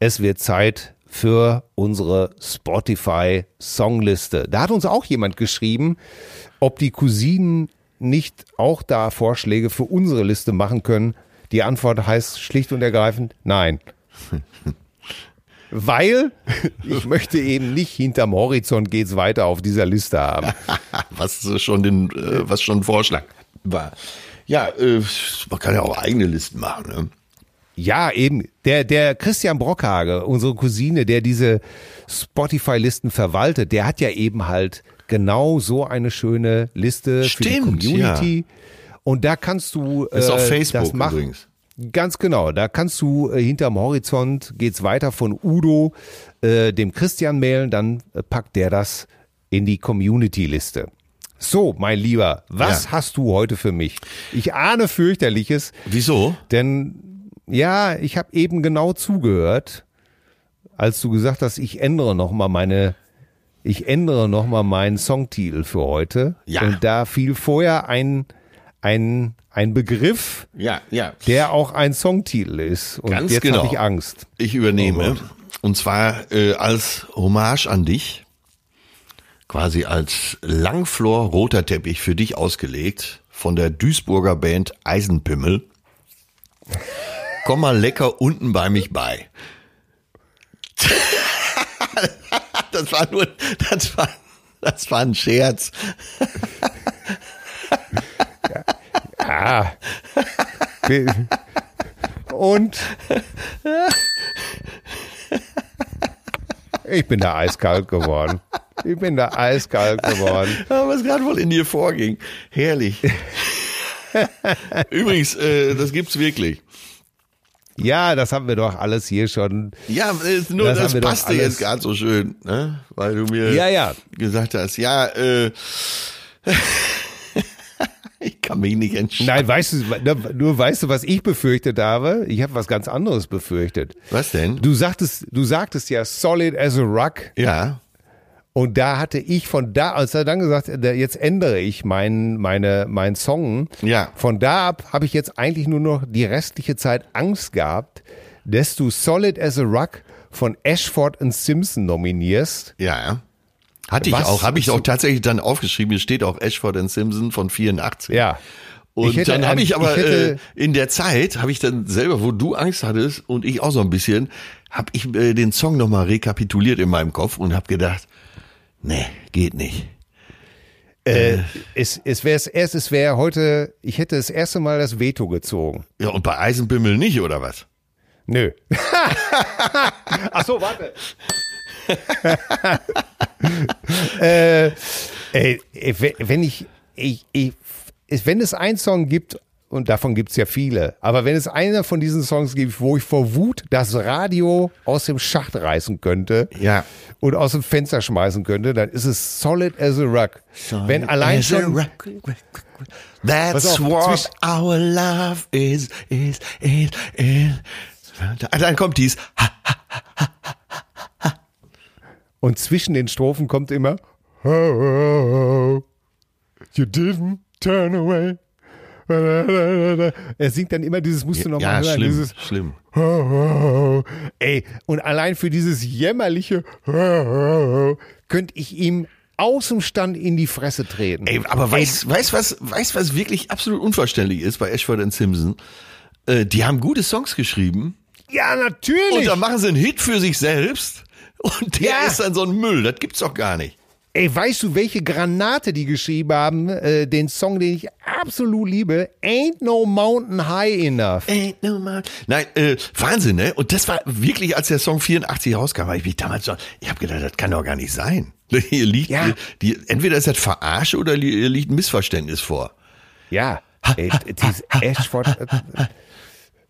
es wird Zeit für unsere Spotify Songliste. Da hat uns auch jemand geschrieben, ob die Cousinen nicht auch da Vorschläge für unsere Liste machen können. Die Antwort heißt schlicht und ergreifend nein. Weil ich möchte eben nicht hinterm Horizont geht's weiter auf dieser Liste haben. was schon den, äh, was schon ein Vorschlag war. Ja, äh, man kann ja auch eigene Listen machen. Ne? Ja, eben. Der, der Christian Brockhage, unsere Cousine, der diese Spotify-Listen verwaltet, der hat ja eben halt genau so eine schöne Liste für Stimmt, die Community. Und da kannst du Das ist auf äh, Facebook das machen. übrigens. Ganz genau. Da kannst du äh, hinterm Horizont geht's weiter von Udo äh, dem Christian mailen, dann äh, packt der das in die Community-Liste. So, mein Lieber, was Ja. hast du heute für mich? Ich ahne fürchterliches, Wieso? denn ja, ich habe eben genau zugehört, als du gesagt hast, ich ändere noch mal meine, ich ändere noch mal meinen Songtitel für heute. Ja. Und da fiel vorher ein ein ein Begriff, Ja, ja. der auch ein Songtitel ist. Und Ganz jetzt genau. habe ich Angst. Ich übernehme. Oh und zwar äh, als Hommage an dich, quasi als Langflor roter Teppich für dich ausgelegt von der Duisburger Band Eisenpimmel. Komm mal lecker unten bei mich bei. das war nur, das war, das war ein Scherz. Ah. Und ich bin da eiskalt geworden. Ich bin da eiskalt geworden. Ja, was gerade wohl in dir vorging. Herrlich. Übrigens, äh, das gibt's wirklich. Ja, das haben wir doch alles hier schon. Ja, äh, nur Das das, passte jetzt gerade so schön, ne? weil du mir Ja, ja. gesagt hast, ja, äh, ich kann mich nicht entscheiden. Nein, weißt du, nur weißt du, was ich befürchtet habe? Ich habe was ganz anderes befürchtet. Was denn? Du sagtest, du sagtest ja solid as a rock. Ja. Und da hatte ich von da, als er dann gesagt, jetzt ändere ich meinen, meine, meinen Song. Ja. Von da ab habe ich jetzt eigentlich nur noch die restliche Zeit Angst gehabt, dass du Solid as a Rock von Ashford und Simpson nominierst. Ja. Hatte ich Was auch, habe ich auch tatsächlich dann aufgeschrieben. Hier steht auch Ashford and Simpson von 84. Ja. Und Ich dann an- habe ich aber ich hätte- äh, in der Zeit, habe ich dann selber, wo du Angst hattest und ich auch so ein bisschen, habe ich äh, den Song nochmal rekapituliert in meinem Kopf und habe gedacht, nee, geht nicht. Äh, es es wäre erst, es wäre heute, ich hätte das erste Mal das Veto gezogen. Ja, und bei Eisenbimmel nicht, oder was? Nö. Ach so, warte. äh, we- wenn ich, ich, ich, wenn es einen Song gibt, und davon gibt es ja viele, aber wenn es einer von diesen Songs gibt, wo ich vor Wut das Radio aus dem Schacht reißen könnte Ja. und aus dem Fenster schmeißen könnte, dann ist es Solid as a Rock. wenn allein As a schon, rock. That's what our love is, is, is, is. Dann kommt dies. Ha, und zwischen den Strophen kommt immer, oh, you didn't turn away. Er singt dann immer dieses, musst du noch ja, mal hören, schlimm, dieses, schlimm. ey, und allein für dieses jämmerliche, könnte ich ihm aus dem Stand in die Fresse treten. Ey, aber weißt weiß was, weiß was wirklich absolut unverständlich ist bei Ashford and Simpson? Äh, die haben gute Songs geschrieben ja, und natürlich. dann machen sie einen Hit für sich selbst und der Ja. ist dann so ein Müll. Das gibt's doch gar nicht. Ey, weißt du, welche Granate die geschrieben haben? Äh, den Song, den ich absolut liebe, Ain't No Mountain High Enough. Ain't no man. Nein, äh, Wahnsinn, ne? Und das war wirklich, als der Song 84 rauskam, war ich mich damals schon, ich habe gedacht, das kann doch gar nicht sein. Hier liegt, Ja. die, entweder ist das Verarsche oder hier liegt ein Missverständnis vor. Ja, ey, dieses Ashford,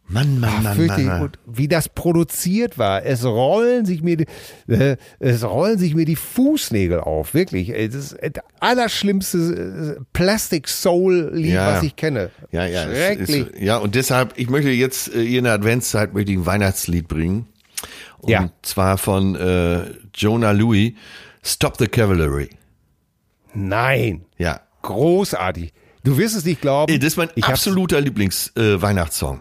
äh, Mann, Mann, Mann, fürchterlich Mann. gut, wie das produziert war. Es rollen sich mir, die, äh, es rollen sich mir die Fußnägel auf, wirklich. Das ist das allerschlimmste äh, Plastic Soul Lied, Ja. was ich kenne. Ja, ja. Schrecklich. Ist, ja, und deshalb, ich möchte jetzt äh, hier in der Adventszeit möchte ich ein Weihnachtslied bringen. Und Ja. zwar von äh, Jonah Louis, Stop the Cavalry. Nein, Ja. großartig. Du wirst es nicht glauben. Das ist mein ich absoluter Lieblings-Weihnachtssong.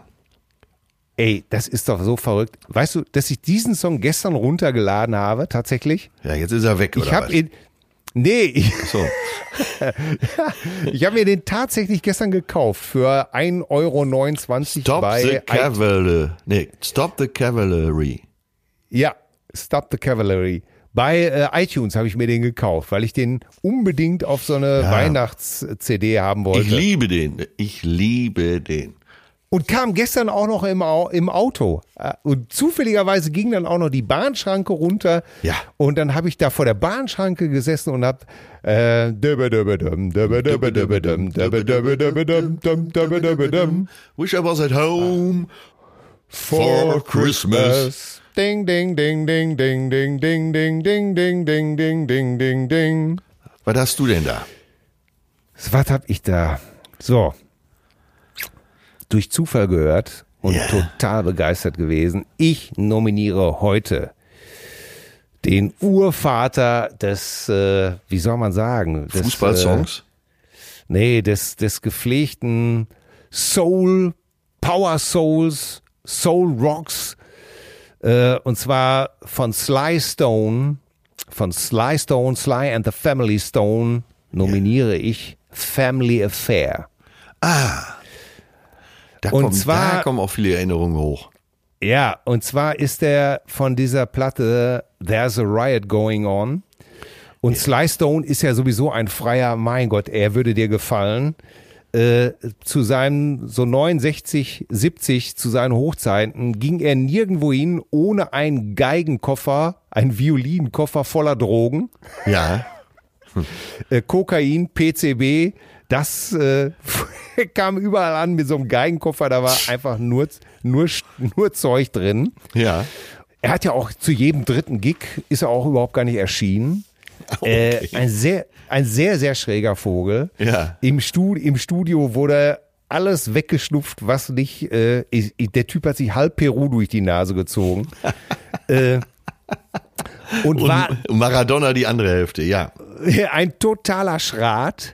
Ey, das ist doch so verrückt. Weißt du, dass ich diesen Song gestern runtergeladen habe, tatsächlich? ja, jetzt ist er weg, oder Ich habe ihn. Nee, ich, so. ich habe mir den tatsächlich gestern gekauft für 1,29 Euro Stop bei the Cavalry. Nee, Stop the Cavalry. Ja, Stop the Cavalry. Bei äh, iTunes habe ich mir den gekauft, weil ich den unbedingt auf so eine Ja. Weihnachts-CD haben wollte. Ich liebe den. Ich liebe den. Und kam gestern auch noch im, Au- im Auto. Äh, Und zufälligerweise ging dann auch noch die Bahnschranke runter. Ja. Und dann habe ich da vor der Bahnschranke gesessen und hab äh, Wish I was at home for Christmas. Ding, ding, ding, ding, ding, ding, ding, ding, ding, ding, ding, ding, ding, ding, ding. Was hast du denn da? Was hab ich da? So. Durch Zufall gehört und Ja. total begeistert gewesen. Ich nominiere heute den Urvater des, äh, wie soll man sagen? Des, Fußballsongs? Äh, nee, des, des gepflegten Soul, Power Souls, Soul Rocks. Äh, und zwar von Sly Stone, von Sly Stone, Sly and the Family Stone nominiere ich Family Affair. Da, Und kommen, zwar- da kommen auch viele Erinnerungen hoch. Ja, und zwar ist er von dieser Platte There's a Riot Going On. Und Sly Stone ist ja sowieso ein freier, mein Gott, er würde dir gefallen. Äh, zu seinen so 69, 70, zu seinen Hochzeiten ging er nirgendwo hin ohne einen Geigenkoffer, einen Violinkoffer voller Drogen. Ja. äh, Kokain, PCB, das äh, kam überall an mit so einem Geigenkoffer, da war einfach nur, nur, nur Zeug drin. Ja. Er hat ja auch zu jedem dritten Gig, ist er auch überhaupt gar nicht erschienen. Äh, ein sehr, ein sehr, sehr schräger Vogel. Ja. Im, Stu Im Studio wurde alles weggeschnupft, was nicht, äh, ich, ich, der Typ hat sich halb Peru durch die Nase gezogen. äh, und, Und war Maradona die andere Hälfte, ja. ein totaler Schrat,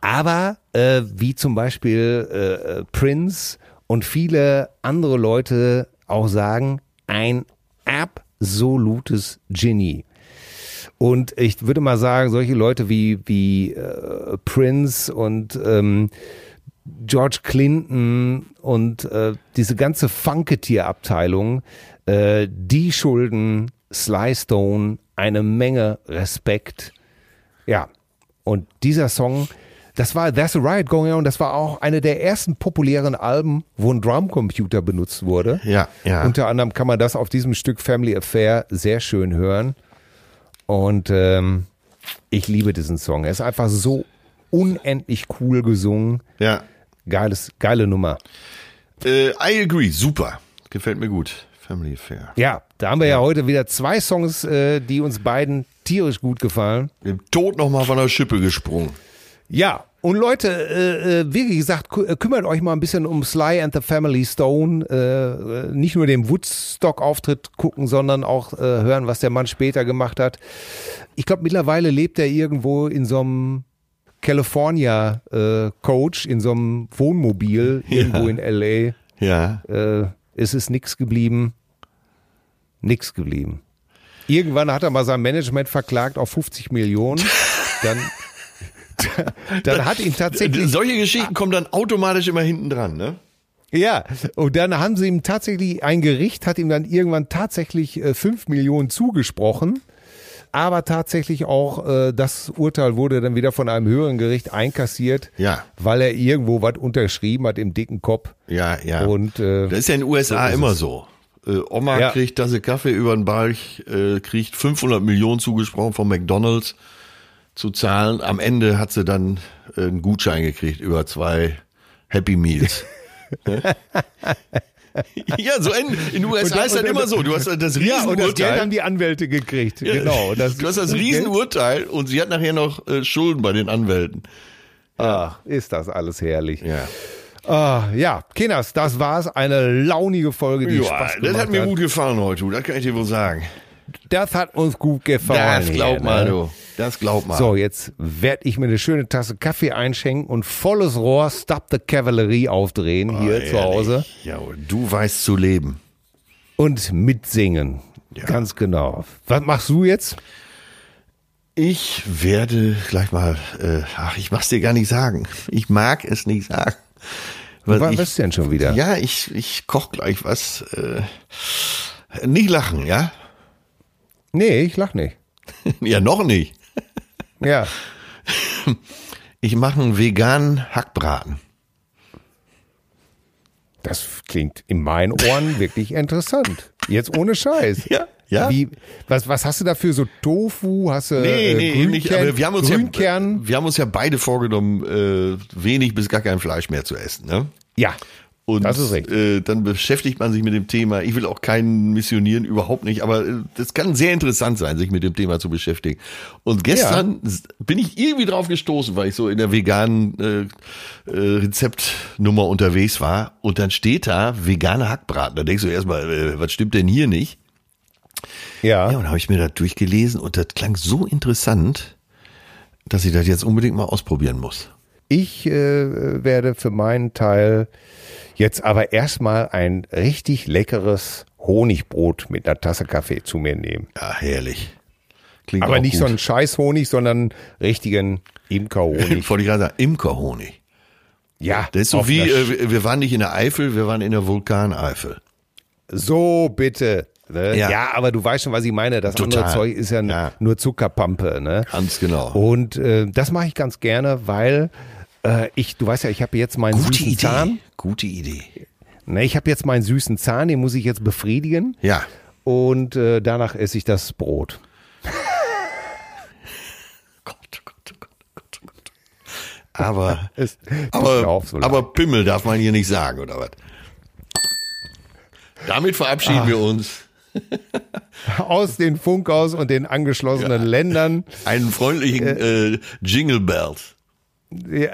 aber äh, wie zum Beispiel äh, Prince und viele andere Leute auch sagen, ein absolutes Genie. Und ich würde mal sagen, solche Leute wie, wie äh, Prince und ähm, George Clinton und äh, diese ganze Funketier-Abteilung, äh, die schulden Sly Stone eine Menge Respekt. Ja, und dieser Song, das war There's a Riot Going On, das war auch eine der ersten populären Alben, wo ein Drumcomputer benutzt wurde. Ja, ja. Unter anderem kann man das auf diesem Stück Family Affair sehr schön hören. Und ähm, ich liebe diesen Song. Er ist einfach so unendlich cool gesungen. Ja. Geiles, geile Nummer. Äh, I agree, super. Gefällt mir gut. Family Affair. Ja, da haben wir ja, heute wieder zwei Songs, äh, die uns beiden tierisch gut gefallen. Dem Tod nochmal von der Schippe gesprungen. Ja, und Leute, äh, äh, wie gesagt, äh, kümmert euch mal ein bisschen um Sly and the Family Stone. Äh, äh, nicht nur den Woodstock-Auftritt gucken, sondern auch äh, hören, was der Mann später gemacht hat. Ich glaube, mittlerweile lebt er irgendwo in so einem California äh, Coach, in so einem Wohnmobil irgendwo in LA. Ja. Es ist nix geblieben. Nix geblieben. Irgendwann hat er mal sein Management verklagt auf 50 Millionen. Dann, dann hat ihn tatsächlich Solche Geschichten kommen dann automatisch immer hinten dran, ne? Ja, und dann haben sie ihm tatsächlich, ein Gericht hat ihm dann irgendwann tatsächlich äh, fünf Millionen zugesprochen. Aber tatsächlich auch äh, das Urteil wurde dann wieder von einem höheren Gericht einkassiert, Ja. weil er irgendwo was unterschrieben hat im dicken Kopf. Ja, ja. Und äh, Das ist ja in den USA so immer es. so. Äh, Oma Ja. kriegt Tasse Kaffee über den Berg, äh, kriegt 500 Millionen zugesprochen von McDonalds zu zahlen. Am Ende hat sie dann äh, einen Gutschein gekriegt über zwei Happy Meals. ja, so in, in den USA dann- ist das und- immer so. Du hast das ja, und das Geld Riesenurteil. haben die Anwälte gekriegt. Genau. Das, du hast das Riesenurteil und sie hat nachher noch äh, Schulden bei den Anwälten. Ach, ist das alles herrlich. Ja, Ah, ja, Kinders, das war's. Eine launige Folge, die ja Spaß das gemacht hat mir gut gefallen heute. Das kann ich dir wohl sagen. Das hat uns gut gefallen. Das glaub mal, ne? du. Das glaub mal. So, jetzt werde ich mir eine schöne Tasse Kaffee einschenken und volles Rohr Stop the Cavalry aufdrehen hier Ah, zu Hause ehrlich. Ja, du weißt zu leben. und mitsingen. Ganz genau. Was machst du jetzt? Ich werde gleich mal, äh, ach, ich mach's dir gar nicht sagen. Ich mag es nicht sagen. Weil Was ich, was denn schon wieder? Ja, ich, ich koch gleich was. Äh, nicht lachen, ja? Nee, ich lach nicht. ja, noch nicht. Ja. Ich mache einen veganen Hackbraten. Das klingt in meinen Ohren wirklich interessant. Jetzt ohne Scheiß. Ja, ja. Wie, was, was hast du dafür? So Tofu? Hast du Nee, äh, nee, nicht. Aber wir haben uns Grünkern? ja, wir haben uns ja beide vorgenommen, äh, wenig bis gar kein Fleisch mehr zu essen, ne? Ja, Und Das ist richtig. Äh, dann beschäftigt man sich mit dem Thema. Ich will auch keinen missionieren, überhaupt nicht, aber äh, das kann sehr interessant sein, sich mit dem Thema zu beschäftigen. Und gestern s- bin ich irgendwie drauf gestoßen, weil ich so in der veganen äh, äh, Rezeptnummer unterwegs war. Und dann steht da vegane Hackbraten. Da denkst du erstmal, äh, was stimmt denn hier nicht? ja. Ja, und dann habe ich mir das durchgelesen und das klang so interessant, dass ich das jetzt unbedingt mal ausprobieren muss. Ich äh, werde für meinen Teil jetzt aber erstmal ein richtig leckeres Honigbrot mit einer Tasse Kaffee zu mir nehmen. Ja, herrlich. Klingt Aber nicht gut. so einen Scheißhonig, sondern richtigen Imkerhonig. Wollte ich gerade sagen, Imkerhonig. ja, Das ist so wie, äh, wir waren nicht in der Eifel, wir waren in der Vulkaneifel. so bitte. Ne? Ja. Ja. aber du weißt schon, was ich meine. Das Total. andere Zeug ist ja, Ja. nur Zuckerpampe. Ne? Ganz genau. Und äh, das mache ich ganz gerne, weil äh, ich, du weißt ja, ich habe jetzt meinen Gute süßen Idee. Zahn. Gute Idee. Ne, ich habe jetzt meinen süßen Zahn, den muss ich jetzt befriedigen. Ja. Und äh, danach esse ich das Brot. Gott, oh Gott, oh Gott, oh Gott, Gott. Aber, Es aber, so aber Pimmel darf man hier nicht sagen, oder was? Damit verabschieden wir uns. aus den Funkhaus und den angeschlossenen Ländern. Einen freundlichen äh, Jingle Bells. Ja.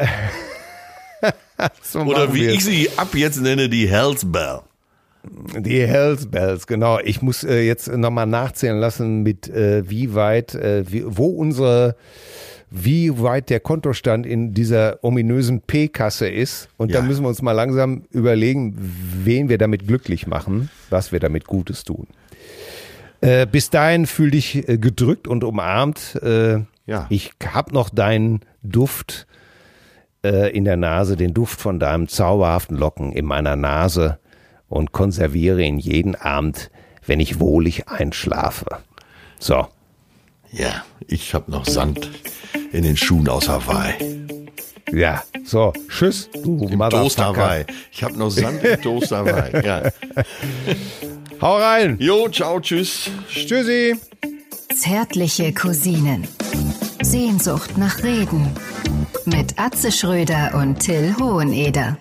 so Oder wie wir's. ich sie ab jetzt nenne, die Hells Bell. Die Hells Bells, genau. Ich muss äh, jetzt nochmal nachzählen lassen, mit äh, wie weit, äh, wie, wo unsere, wie weit der Kontostand in dieser ominösen P-Kasse ist. Und Ja. da müssen wir uns mal langsam überlegen, wen wir damit glücklich machen, was wir damit Gutes tun. Äh, bis dahin fühl dich äh, gedrückt und umarmt. Äh, Ja. Ich hab noch deinen Duft äh, in der Nase, den Duft von deinem zauberhaften Locken in meiner Nase und konserviere ihn jeden Abend, wenn ich wohlig einschlafe. So, Ja, ich habe noch Sand in den Schuhen aus Hawaii. ja, so, tschüss, du Im Motherfucker. Hawaii. Ich habe noch Sand im Toast Hawaii. Ja. Hau rein, Jo, ciao, tschüss. tschüssi. Zärtliche Cousinen. Sehnsucht nach Reden. Mit Atze Schröder und Till Hoheneder.